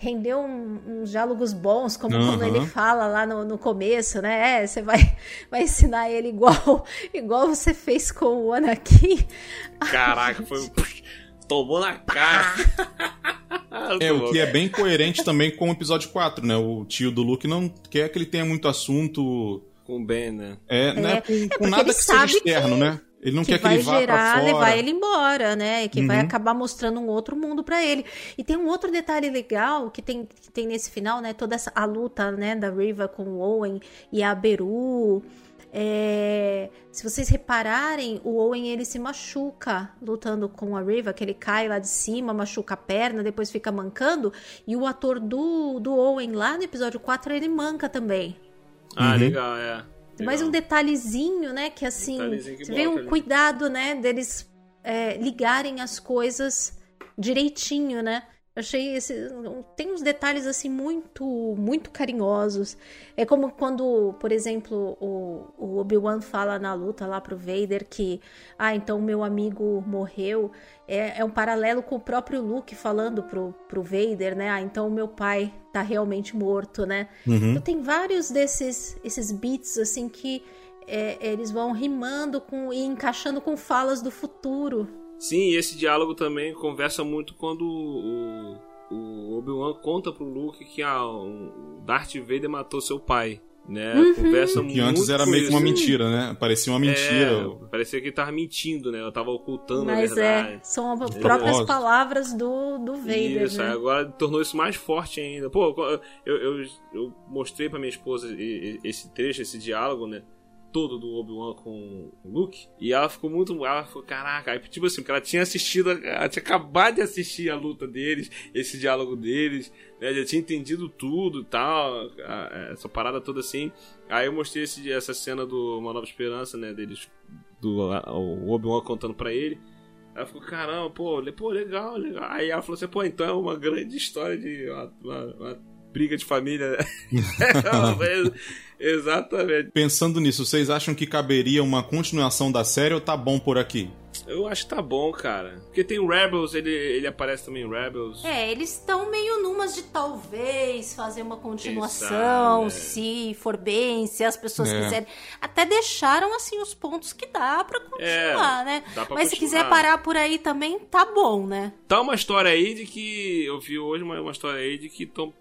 Rendeu um- uns diálogos bons, como quando Aham. ele fala lá no, no começo, né? É, você vai, vai ensinar ele igual, igual você fez com o Anakin. Caraca, foi. Tomou na cara. É, o que é bem coerente também com o episódio 4, né? O tio do Luke não quer que ele tenha muito assunto. Com o Ben, né? É, não é, com, com porque nada que seja externo, né? Ele não que quer que vai ele vá pra gerar, fora. levar ele embora, né? E que vai Uhum. acabar mostrando um outro mundo pra ele. E tem um outro detalhe legal que tem, que tem nesse final, né? Toda essa a luta, né, da Riva com o Owen e a Beru. É, se vocês repararem, o Owen ele se machuca lutando com a Riva, que ele cai lá de cima, machuca a perna, depois fica mancando. E o ator do, do Owen lá no episódio 4 ele manca também. Ah, Uhum. legal, é. Mais um Legal. detalhezinho, né? Que assim, que você vê um ali. cuidado, né? Deles é, ligarem as coisas direitinho, né? Achei esse. Tem uns detalhes assim muito, muito carinhosos. É como quando, por exemplo, o, o Obi-Wan fala na luta lá pro Vader que, ah, então meu amigo morreu. É, é um paralelo com o próprio Luke falando pro, pro Vader, né? Ah, então o meu pai tá realmente morto, né? Uhum. Então tem vários desses esses beats assim que é, eles vão rimando com e encaixando com falas do futuro. Sim, e esse diálogo também conversa muito quando o, o Obi-Wan conta pro Luke que ah, o Darth Vader matou seu pai. Né? Uhum. Conversa Que antes muito era meio que uma mentira, né? Parecia uma mentira. É, parecia que ele tava mentindo, né? Eu tava ocultando Mas a verdade. é, são as É. próprias palavras do, do Vader, Isso, né? agora tornou isso mais forte ainda. Pô, eu, eu, eu mostrei pra minha esposa esse trecho, esse diálogo, né? Todo do Obi-Wan com o Luke. E ela ficou muito. Ela ficou, caraca. Aí, tipo assim, porque ela tinha assistido. Ela tinha acabado de assistir a luta deles, esse diálogo deles, né? Já tinha entendido tudo e tal. Essa parada toda assim. Aí eu mostrei esse, essa cena do Uma Nova Esperança, né? Deles. Do o Obi-Wan contando pra ele. Ela ficou, caramba, pô, pô, legal, legal. Aí ela falou assim, pô, então é uma grande história de uma, uma, uma briga de família. Exatamente. Pensando nisso, vocês acham que caberia uma continuação da série ou tá bom por aqui? Eu acho que tá bom, cara. Porque tem o Rebels, ele, ele aparece também em Rebels. É, eles estão meio numas de talvez fazer uma continuação, Exato, é. se for bem, se as pessoas É. quiserem. Até deixaram, assim, os pontos que dá pra continuar, né? dá pra Mas se continuar. quiser parar por aí também, tá bom, né? Tá uma história aí de que. Eu vi hoje uma, uma história aí de que tão,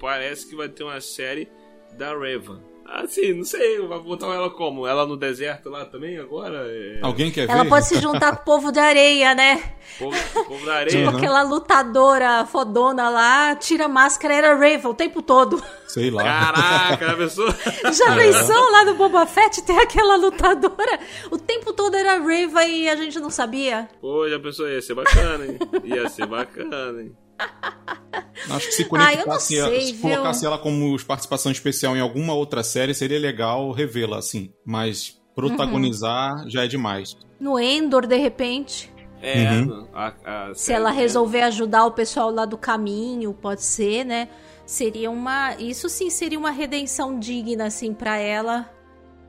parece que vai ter uma série da Reva. Assim, não sei, vai botar ela como? Ela no deserto lá também agora? É, Alguém quer Ela ver? pode se juntar com o povo de areia, né? povo, povo da areia. Tipo Uhum. aquela lutadora fodona lá, tira a máscara, era Raven o tempo todo. Sei lá. Caraca, a pessoa. Já pensou lá no Boba Fett ter aquela lutadora? O tempo todo era Reva e a gente não sabia. Pô, já pensou, ia ser bacana, hein? Ia ser bacana, hein? Acho que se Ah, conectasse, sei, se viu? colocasse ela como participação especial em alguma outra série, seria legal revê-la assim. Mas protagonizar já é demais. No Endor, de repente. É, Uhum. a, a Se ela mesmo. resolver ajudar o pessoal lá do caminho, pode ser, né? Seria uma. Isso sim seria uma redenção digna, assim, pra ela,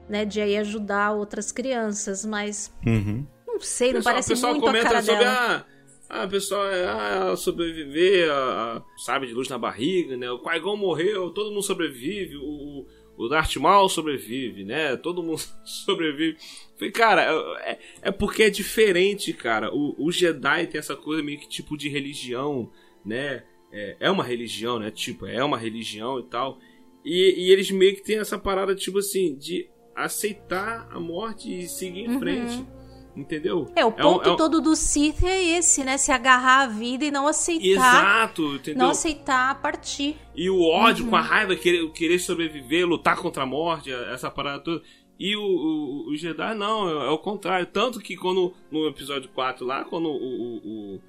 né? De aí ajudar outras crianças, mas. Uhum. Não sei, não Pessoal- parece o pessoal muito a comenta cara sobre dela. a. Ah, pessoal, é, ah, ela sobreviver, a, a sabe de luz na barriga, né? O Qui-Gon morreu, todo mundo sobrevive, o, o Darth Maul sobrevive, né? Todo mundo sobrevive. Falei, cara, é, é porque é diferente, cara. O, o Jedi tem essa coisa meio que tipo de religião, né? É, é uma religião, né? Tipo, é uma religião e tal. E, e eles meio que têm essa parada, tipo assim, de aceitar a morte e seguir em Uhum. frente. Entendeu? É, o um- ponto um- todo do Sith é esse, né? Se agarrar à vida e não aceitar. Exato, entendeu? Não aceitar partir. E o ódio Uhum. com a raiva, querer, querer sobreviver, lutar contra a morte, essa parada toda. E o, o, o Jedi não, é, é o contrário. Tanto que quando no episódio 4 lá, quando o, o,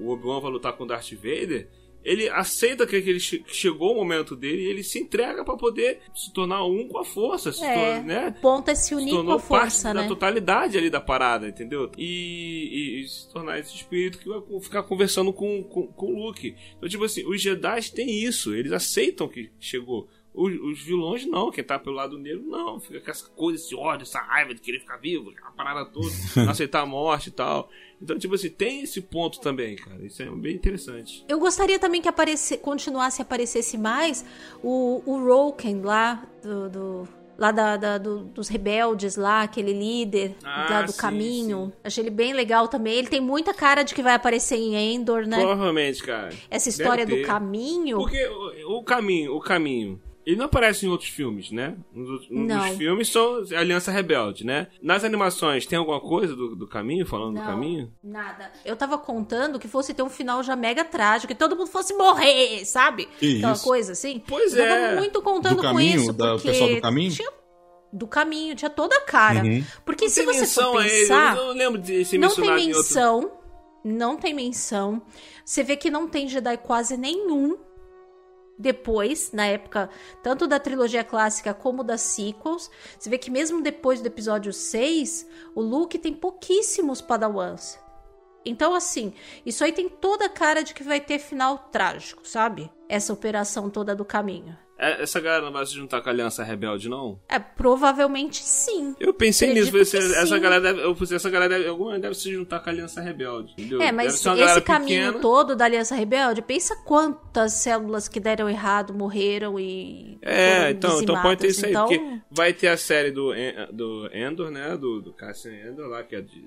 o, Obi-Wan vai lutar com Darth Vader, ele aceita que, ele che- chegou o momento dele e ele se entrega pra poder se tornar um com a força, se É, torna, né? O ponto é se se unir com tornou a força, parte né? da totalidade ali da parada, entendeu? E, e- e se tornar esse espírito que vai ficar conversando com, com, com o Luke. Então, tipo assim, os Jedi têm isso, eles aceitam que chegou. Os, os vilões não, quem tá pelo lado negro não, fica com essa coisa, esse ódio, essa raiva de querer ficar vivo, aquela parada toda, não aceitar a morte e tal. Então, tipo assim, tem esse ponto também, cara. Isso é bem interessante. Eu gostaria também que aparecer, continuasse e aparecesse mais o, o Roken lá do. do- lá da, da- do- dos rebeldes lá, aquele líder Ah, lá do sim, caminho. Achei ele bem legal também. Ele tem muita cara de que vai aparecer em Endor, né? Provavelmente, cara. Essa história do caminho. Porque o, o caminho, o caminho, ele não aparece em outros filmes, né? Nos, nos Não. filmes são Aliança Rebelde, né? Nas animações tem alguma coisa do, do caminho, falando do Não, caminho? Nada. Eu tava contando que fosse ter um final já mega trágico, que todo mundo fosse morrer, sabe? Que Aquela isso? coisa assim. Pois eu é. tava muito contando Do com caminho? isso. Da- o porque pessoal do caminho? Tinha, do caminho, tinha toda a cara. Uhum. Porque se tem você menção for a ele, pensar. eu não lembro de ser Não tem em outro... menção. Não tem menção. Você vê que não tem Jedi quase nenhum. Depois, na época, tanto da trilogia clássica como das sequels, você vê que mesmo depois do episódio 6, o Luke tem pouquíssimos padawans. Então, assim, isso aí tem toda a cara de que vai ter final trágico, sabe? Essa operação toda do caminho. É, Essa galera não vai se juntar com a Aliança Rebelde, não? É, provavelmente sim. Eu pensei Acredito nisso, essa sim. galera deve, eu pensei, essa galera deve, alguma deve se juntar com a Aliança Rebelde, entendeu? É, mas esse caminho pequena. todo da Aliança Rebelde, pensa quantas células que deram errado morreram e. É, então, então pode ter isso aí, Então, porque vai ter a série do, do Endor, né? Do, do Cassian Endor lá, que é de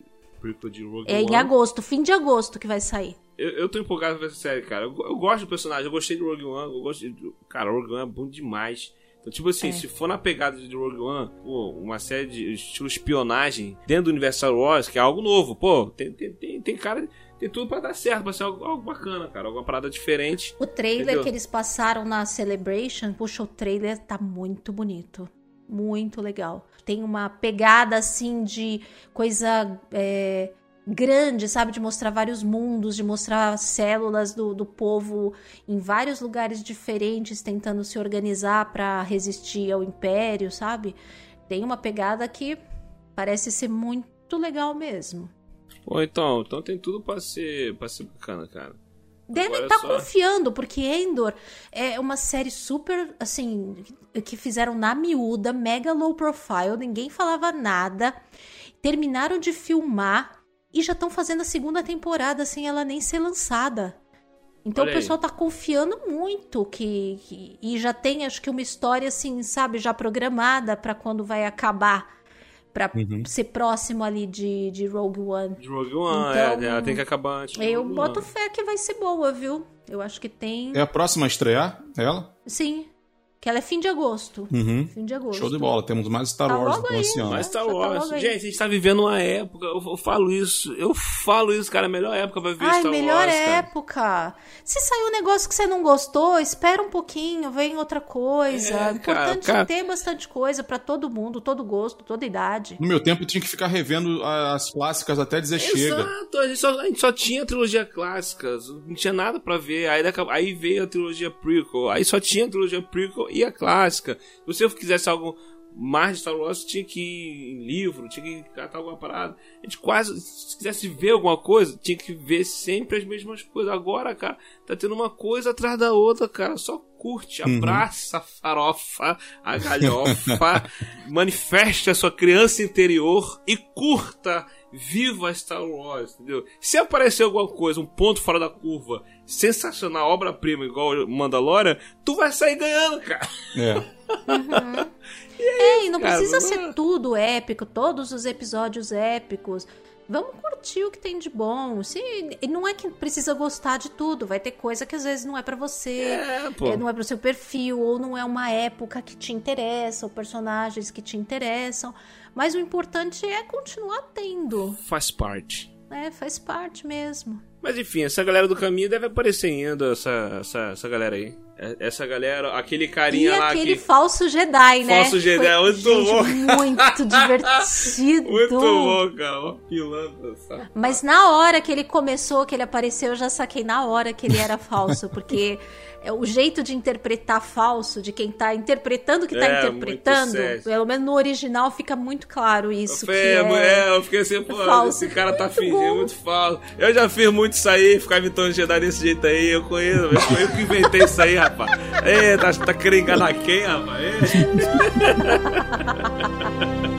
de Rogue É em One. agosto, fim de agosto que vai sair. Eu, eu tô empolgado com essa série, cara. Eu, eu gosto do personagem, eu gostei do Rogue One, eu gosto de, Cara, o Rogue One é bom demais. Então, tipo assim, É. se for na pegada de Rogue One, pô, uma série de estilo espionagem dentro do universo Star Wars, que é algo novo, pô, tem, tem, tem, tem cara. Tem tudo pra dar certo, pra ser algo, algo bacana, cara. Alguma parada diferente. O trailer Entendeu? que eles passaram na Celebration, puxa, o trailer tá muito bonito. Muito legal. Tem uma pegada assim de coisa é, grande, sabe? De mostrar vários mundos, de mostrar células do, do povo em vários lugares diferentes, tentando se organizar pra resistir ao império, sabe? Tem uma pegada que parece ser muito legal mesmo. Pô, então, então tem tudo pra ser, pra ser bacana, cara. Devem estar só- confiando, porque Endor é uma série super, assim, que fizeram na miúda, mega low profile, ninguém falava nada. Terminaram de filmar e já estão fazendo a segunda temporada sem ela nem ser lançada. Então Olha o aí. pessoal tá confiando muito que, que- e já tem acho que uma história assim, sabe, já programada pra quando vai acabar, Pra Uhum. ser próximo ali de, de Rogue One. De Rogue One, Então, é, ela tem que acabar antes. Eu Rogue boto One. fé que vai ser boa, viu? Eu acho que tem. É a próxima a estrear, ela? Sim. Que ela é fim de agosto. Uhum. Fim de agosto. Show de bola. Temos mais Star Tá Wars do aí, esse ano. Mas Star Já tá Wars. aí. Gente, a gente tá vivendo uma época. Eu, eu falo isso. Eu falo isso, cara. A melhor época pra ver Ai, Star melhor Wars. cara. época. Se sair um negócio que você não gostou, espera um pouquinho, vem outra coisa. É, importante cara, cara- ter bastante coisa pra todo mundo, todo gosto, toda idade. No meu tempo, eu tinha que ficar revendo as clássicas até dizer chega. Exato, a gente, só, a gente só tinha trilogia clássica, não tinha nada pra ver. Aí, aí veio a trilogia prequel, aí só tinha a trilogia prequel e a clássica. Se você quisesse algo mais de Star Wars, tinha que ir em livro, tinha que catar alguma parada. A gente quase, se quisesse ver alguma coisa, tinha que ver sempre as mesmas coisas. Agora, cara, tá tendo uma coisa atrás da outra, cara. Só curte, abraça a farofa, a galhofa, manifeste a sua criança interior e curta Viva Star Wars, entendeu? Se aparecer alguma coisa, um ponto fora da curva, sensacional, obra-prima, igual Mandalorian, tu vai sair ganhando, cara. É. É, e não cara, precisa não é- ser tudo épico, todos os episódios épicos. Vamos curtir o que tem de bom. Se, e não é que precisa gostar de tudo, vai ter coisa que às vezes não é pra você. É, pô. É, não é pro seu perfil, ou não é uma época que te interessa, ou personagens que te interessam. Mas o importante é continuar tendo. Faz parte. né? faz parte mesmo. Mas enfim, essa galera do caminho deve aparecer ainda, essa, essa, essa galera aí. É- Essa galera, aquele E carinha lá aquele que. falso Jedi, né? Falso Jedi, Foi, muito gente, bom. muito divertido. Muito bom, cara. Ó, pilantra, sabe? Mas na hora que ele começou, que ele apareceu, eu já saquei na hora que ele era falso, porque é o jeito de interpretar falso, de quem tá interpretando o que tá É, interpretando, pelo menos no original fica muito claro isso. Que falei, é... é, eu fiquei assim, pô, falso. esse cara tá Muito fingindo bom. muito falso. Eu já fiz muito isso aí, ficar imitando Jedi desse jeito aí, eu conheço, eu, eu que inventei isso aí, rapaz. Ei, tá, tá querendo enganar quem, rapaz?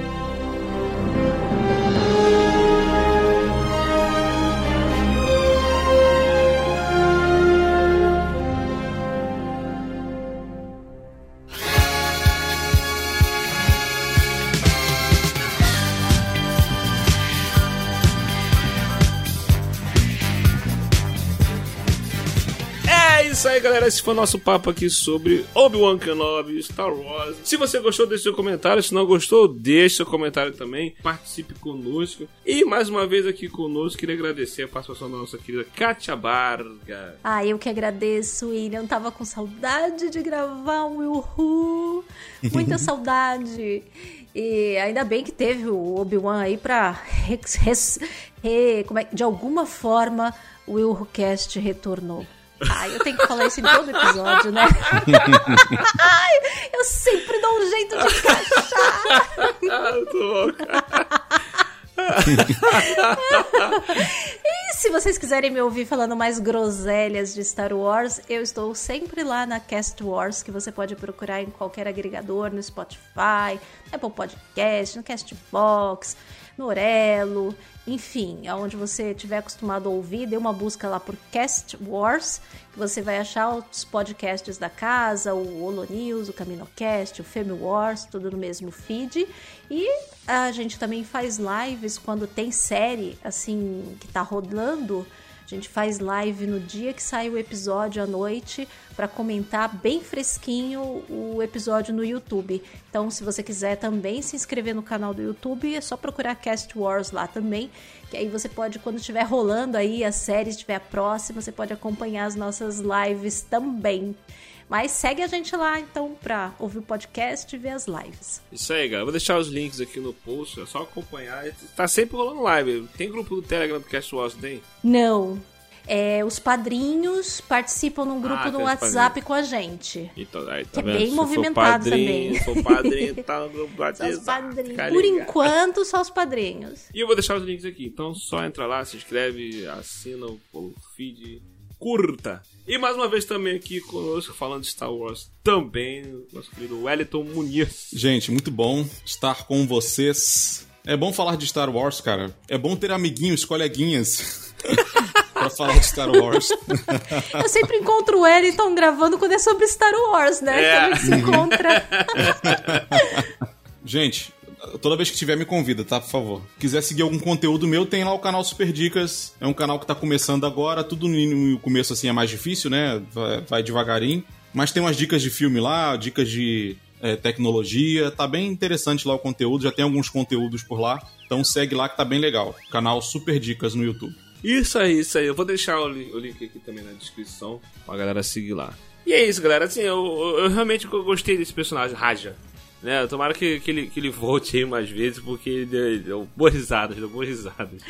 aí, galera. Esse foi o nosso papo aqui sobre Obi-Wan Kenobi, Star Wars. Se você gostou, deixe seu comentário. Se não gostou, deixe seu comentário também. Participe conosco. E mais uma vez aqui conosco, queria agradecer a participação da nossa querida Katia Barga. Ah, eu que agradeço, William. Tava com saudade de gravar um Yuhu. Muita saudade. E ainda bem que teve o Obi-Wan aí pra. re- como é- de alguma forma, o WilhuCast retornou. Ai, eu tenho que falar isso em todo episódio, né? Ai, eu sempre dou um jeito de encaixar. Ah, cara. E se vocês quiserem me ouvir falando mais groselhas de Star Wars, eu estou sempre lá na Cast Wars, que você pode procurar em qualquer agregador, no Spotify, Apple Podcast, no Castbox, no Orelo, enfim, aonde você estiver acostumado a ouvir, dê uma busca lá por Cast Wars, que você vai achar os podcasts da casa, o Holo News, o CaminoCast, o Femi Wars, tudo no mesmo feed. E a gente também faz lives quando tem série, assim, que tá rodando. A gente faz live no dia que sai o episódio à noite para comentar bem fresquinho o episódio no YouTube. Então, se você quiser também se inscrever no canal do YouTube, é só procurar Cast Wars lá também, que aí você pode, quando estiver rolando aí a série, estiver próxima, você pode acompanhar as nossas lives também. Mas segue a gente lá, então, pra ouvir o podcast e ver as lives. Isso aí, galera. Vou deixar os links aqui no post, é só acompanhar. Tá sempre rolando live. Tem grupo do Telegram do Cast Wars, tem? Não. é, os padrinhos participam num grupo Ah, no WhatsApp com a gente. Então, aí, tá Que é bem Se for movimentado padrinho, também. For padrinho, tá no grupo do WhatsApp, Por enquanto, só os padrinhos. E eu vou deixar os links aqui. Então só entra lá, se inscreve, assina o feed, curta. E mais uma vez também aqui conosco, falando de Star Wars, também, o nosso querido Wellington Muniz. Gente, muito bom estar com vocês. É bom falar de Star Wars, cara. É bom ter amiguinhos, coleguinhas. pra falar de Star Wars. Eu sempre encontro o Wellington gravando quando é sobre Star Wars, né? É. Que a gente se encontra. Gente, toda vez que tiver, me convida, tá? Por favor. Quiser seguir algum conteúdo meu, tem lá o canal Super Dicas. É um canal que tá começando agora. Tudo no começo, assim, é mais difícil, né? Vai, vai devagarinho. Mas tem umas dicas de filme lá, dicas de é, tecnologia. Tá bem interessante lá o conteúdo. Já tem alguns conteúdos por lá. Então segue lá que tá bem legal. Canal Super Dicas no YouTube. Isso aí, isso aí. Eu vou deixar o, li- o link aqui também na descrição pra galera seguir lá. E é isso, galera. Assim, eu, eu- eu realmente gostei desse personagem, Raja. Né? Tomara que, que, ele, que ele volte aí mais vezes, porque ele deu, ele deu boas risadas, deu boas risadas.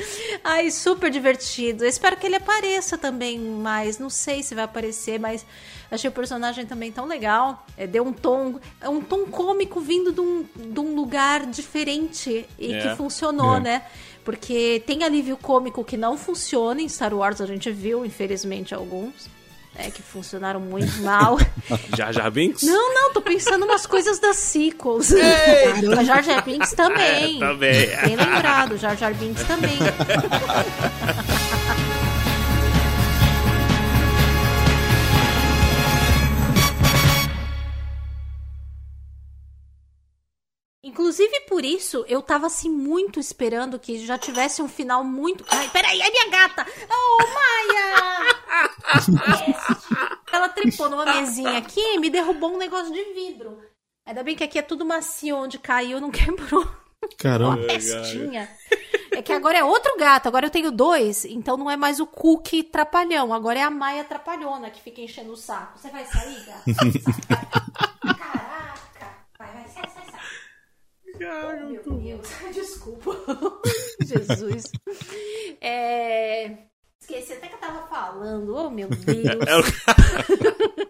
Ai, super divertido. Eu espero que ele apareça também mais. Não sei se vai aparecer, mas achei o personagem também tão legal. É, deu um tom. É um tom cômico vindo de um, de um lugar diferente e É. que funcionou, É. né? Porque tem alívio cômico que não funciona em Star Wars, a gente viu, infelizmente, alguns. É, que funcionaram muito mal. Jar Jar Binks? Não, não, tô pensando umas coisas das sequels. Mas Jar Jar Binks também. É, também. Bem lembrado, Jar Jar Binks também. Inclusive por isso, eu tava assim muito esperando que já tivesse um final muito. Ai, peraí, é minha gata! Oh, Maia! Ela trepou numa mesinha aqui e me derrubou um negócio de vidro. Ainda bem que aqui é tudo macio, onde caiu não quebrou. Caramba. Uma pestinha. É que agora é outro gato, agora eu tenho dois, então não é mais o Cookie trapalhão, agora é a Maia trapalhona que fica enchendo o saco. Você vai sair, gato? Caraca! Vai, vai, sai, sai, sai. Oh, meu Deus, desculpa. Jesus. É... Esqueci até que eu tava falando, oh meu Deus. É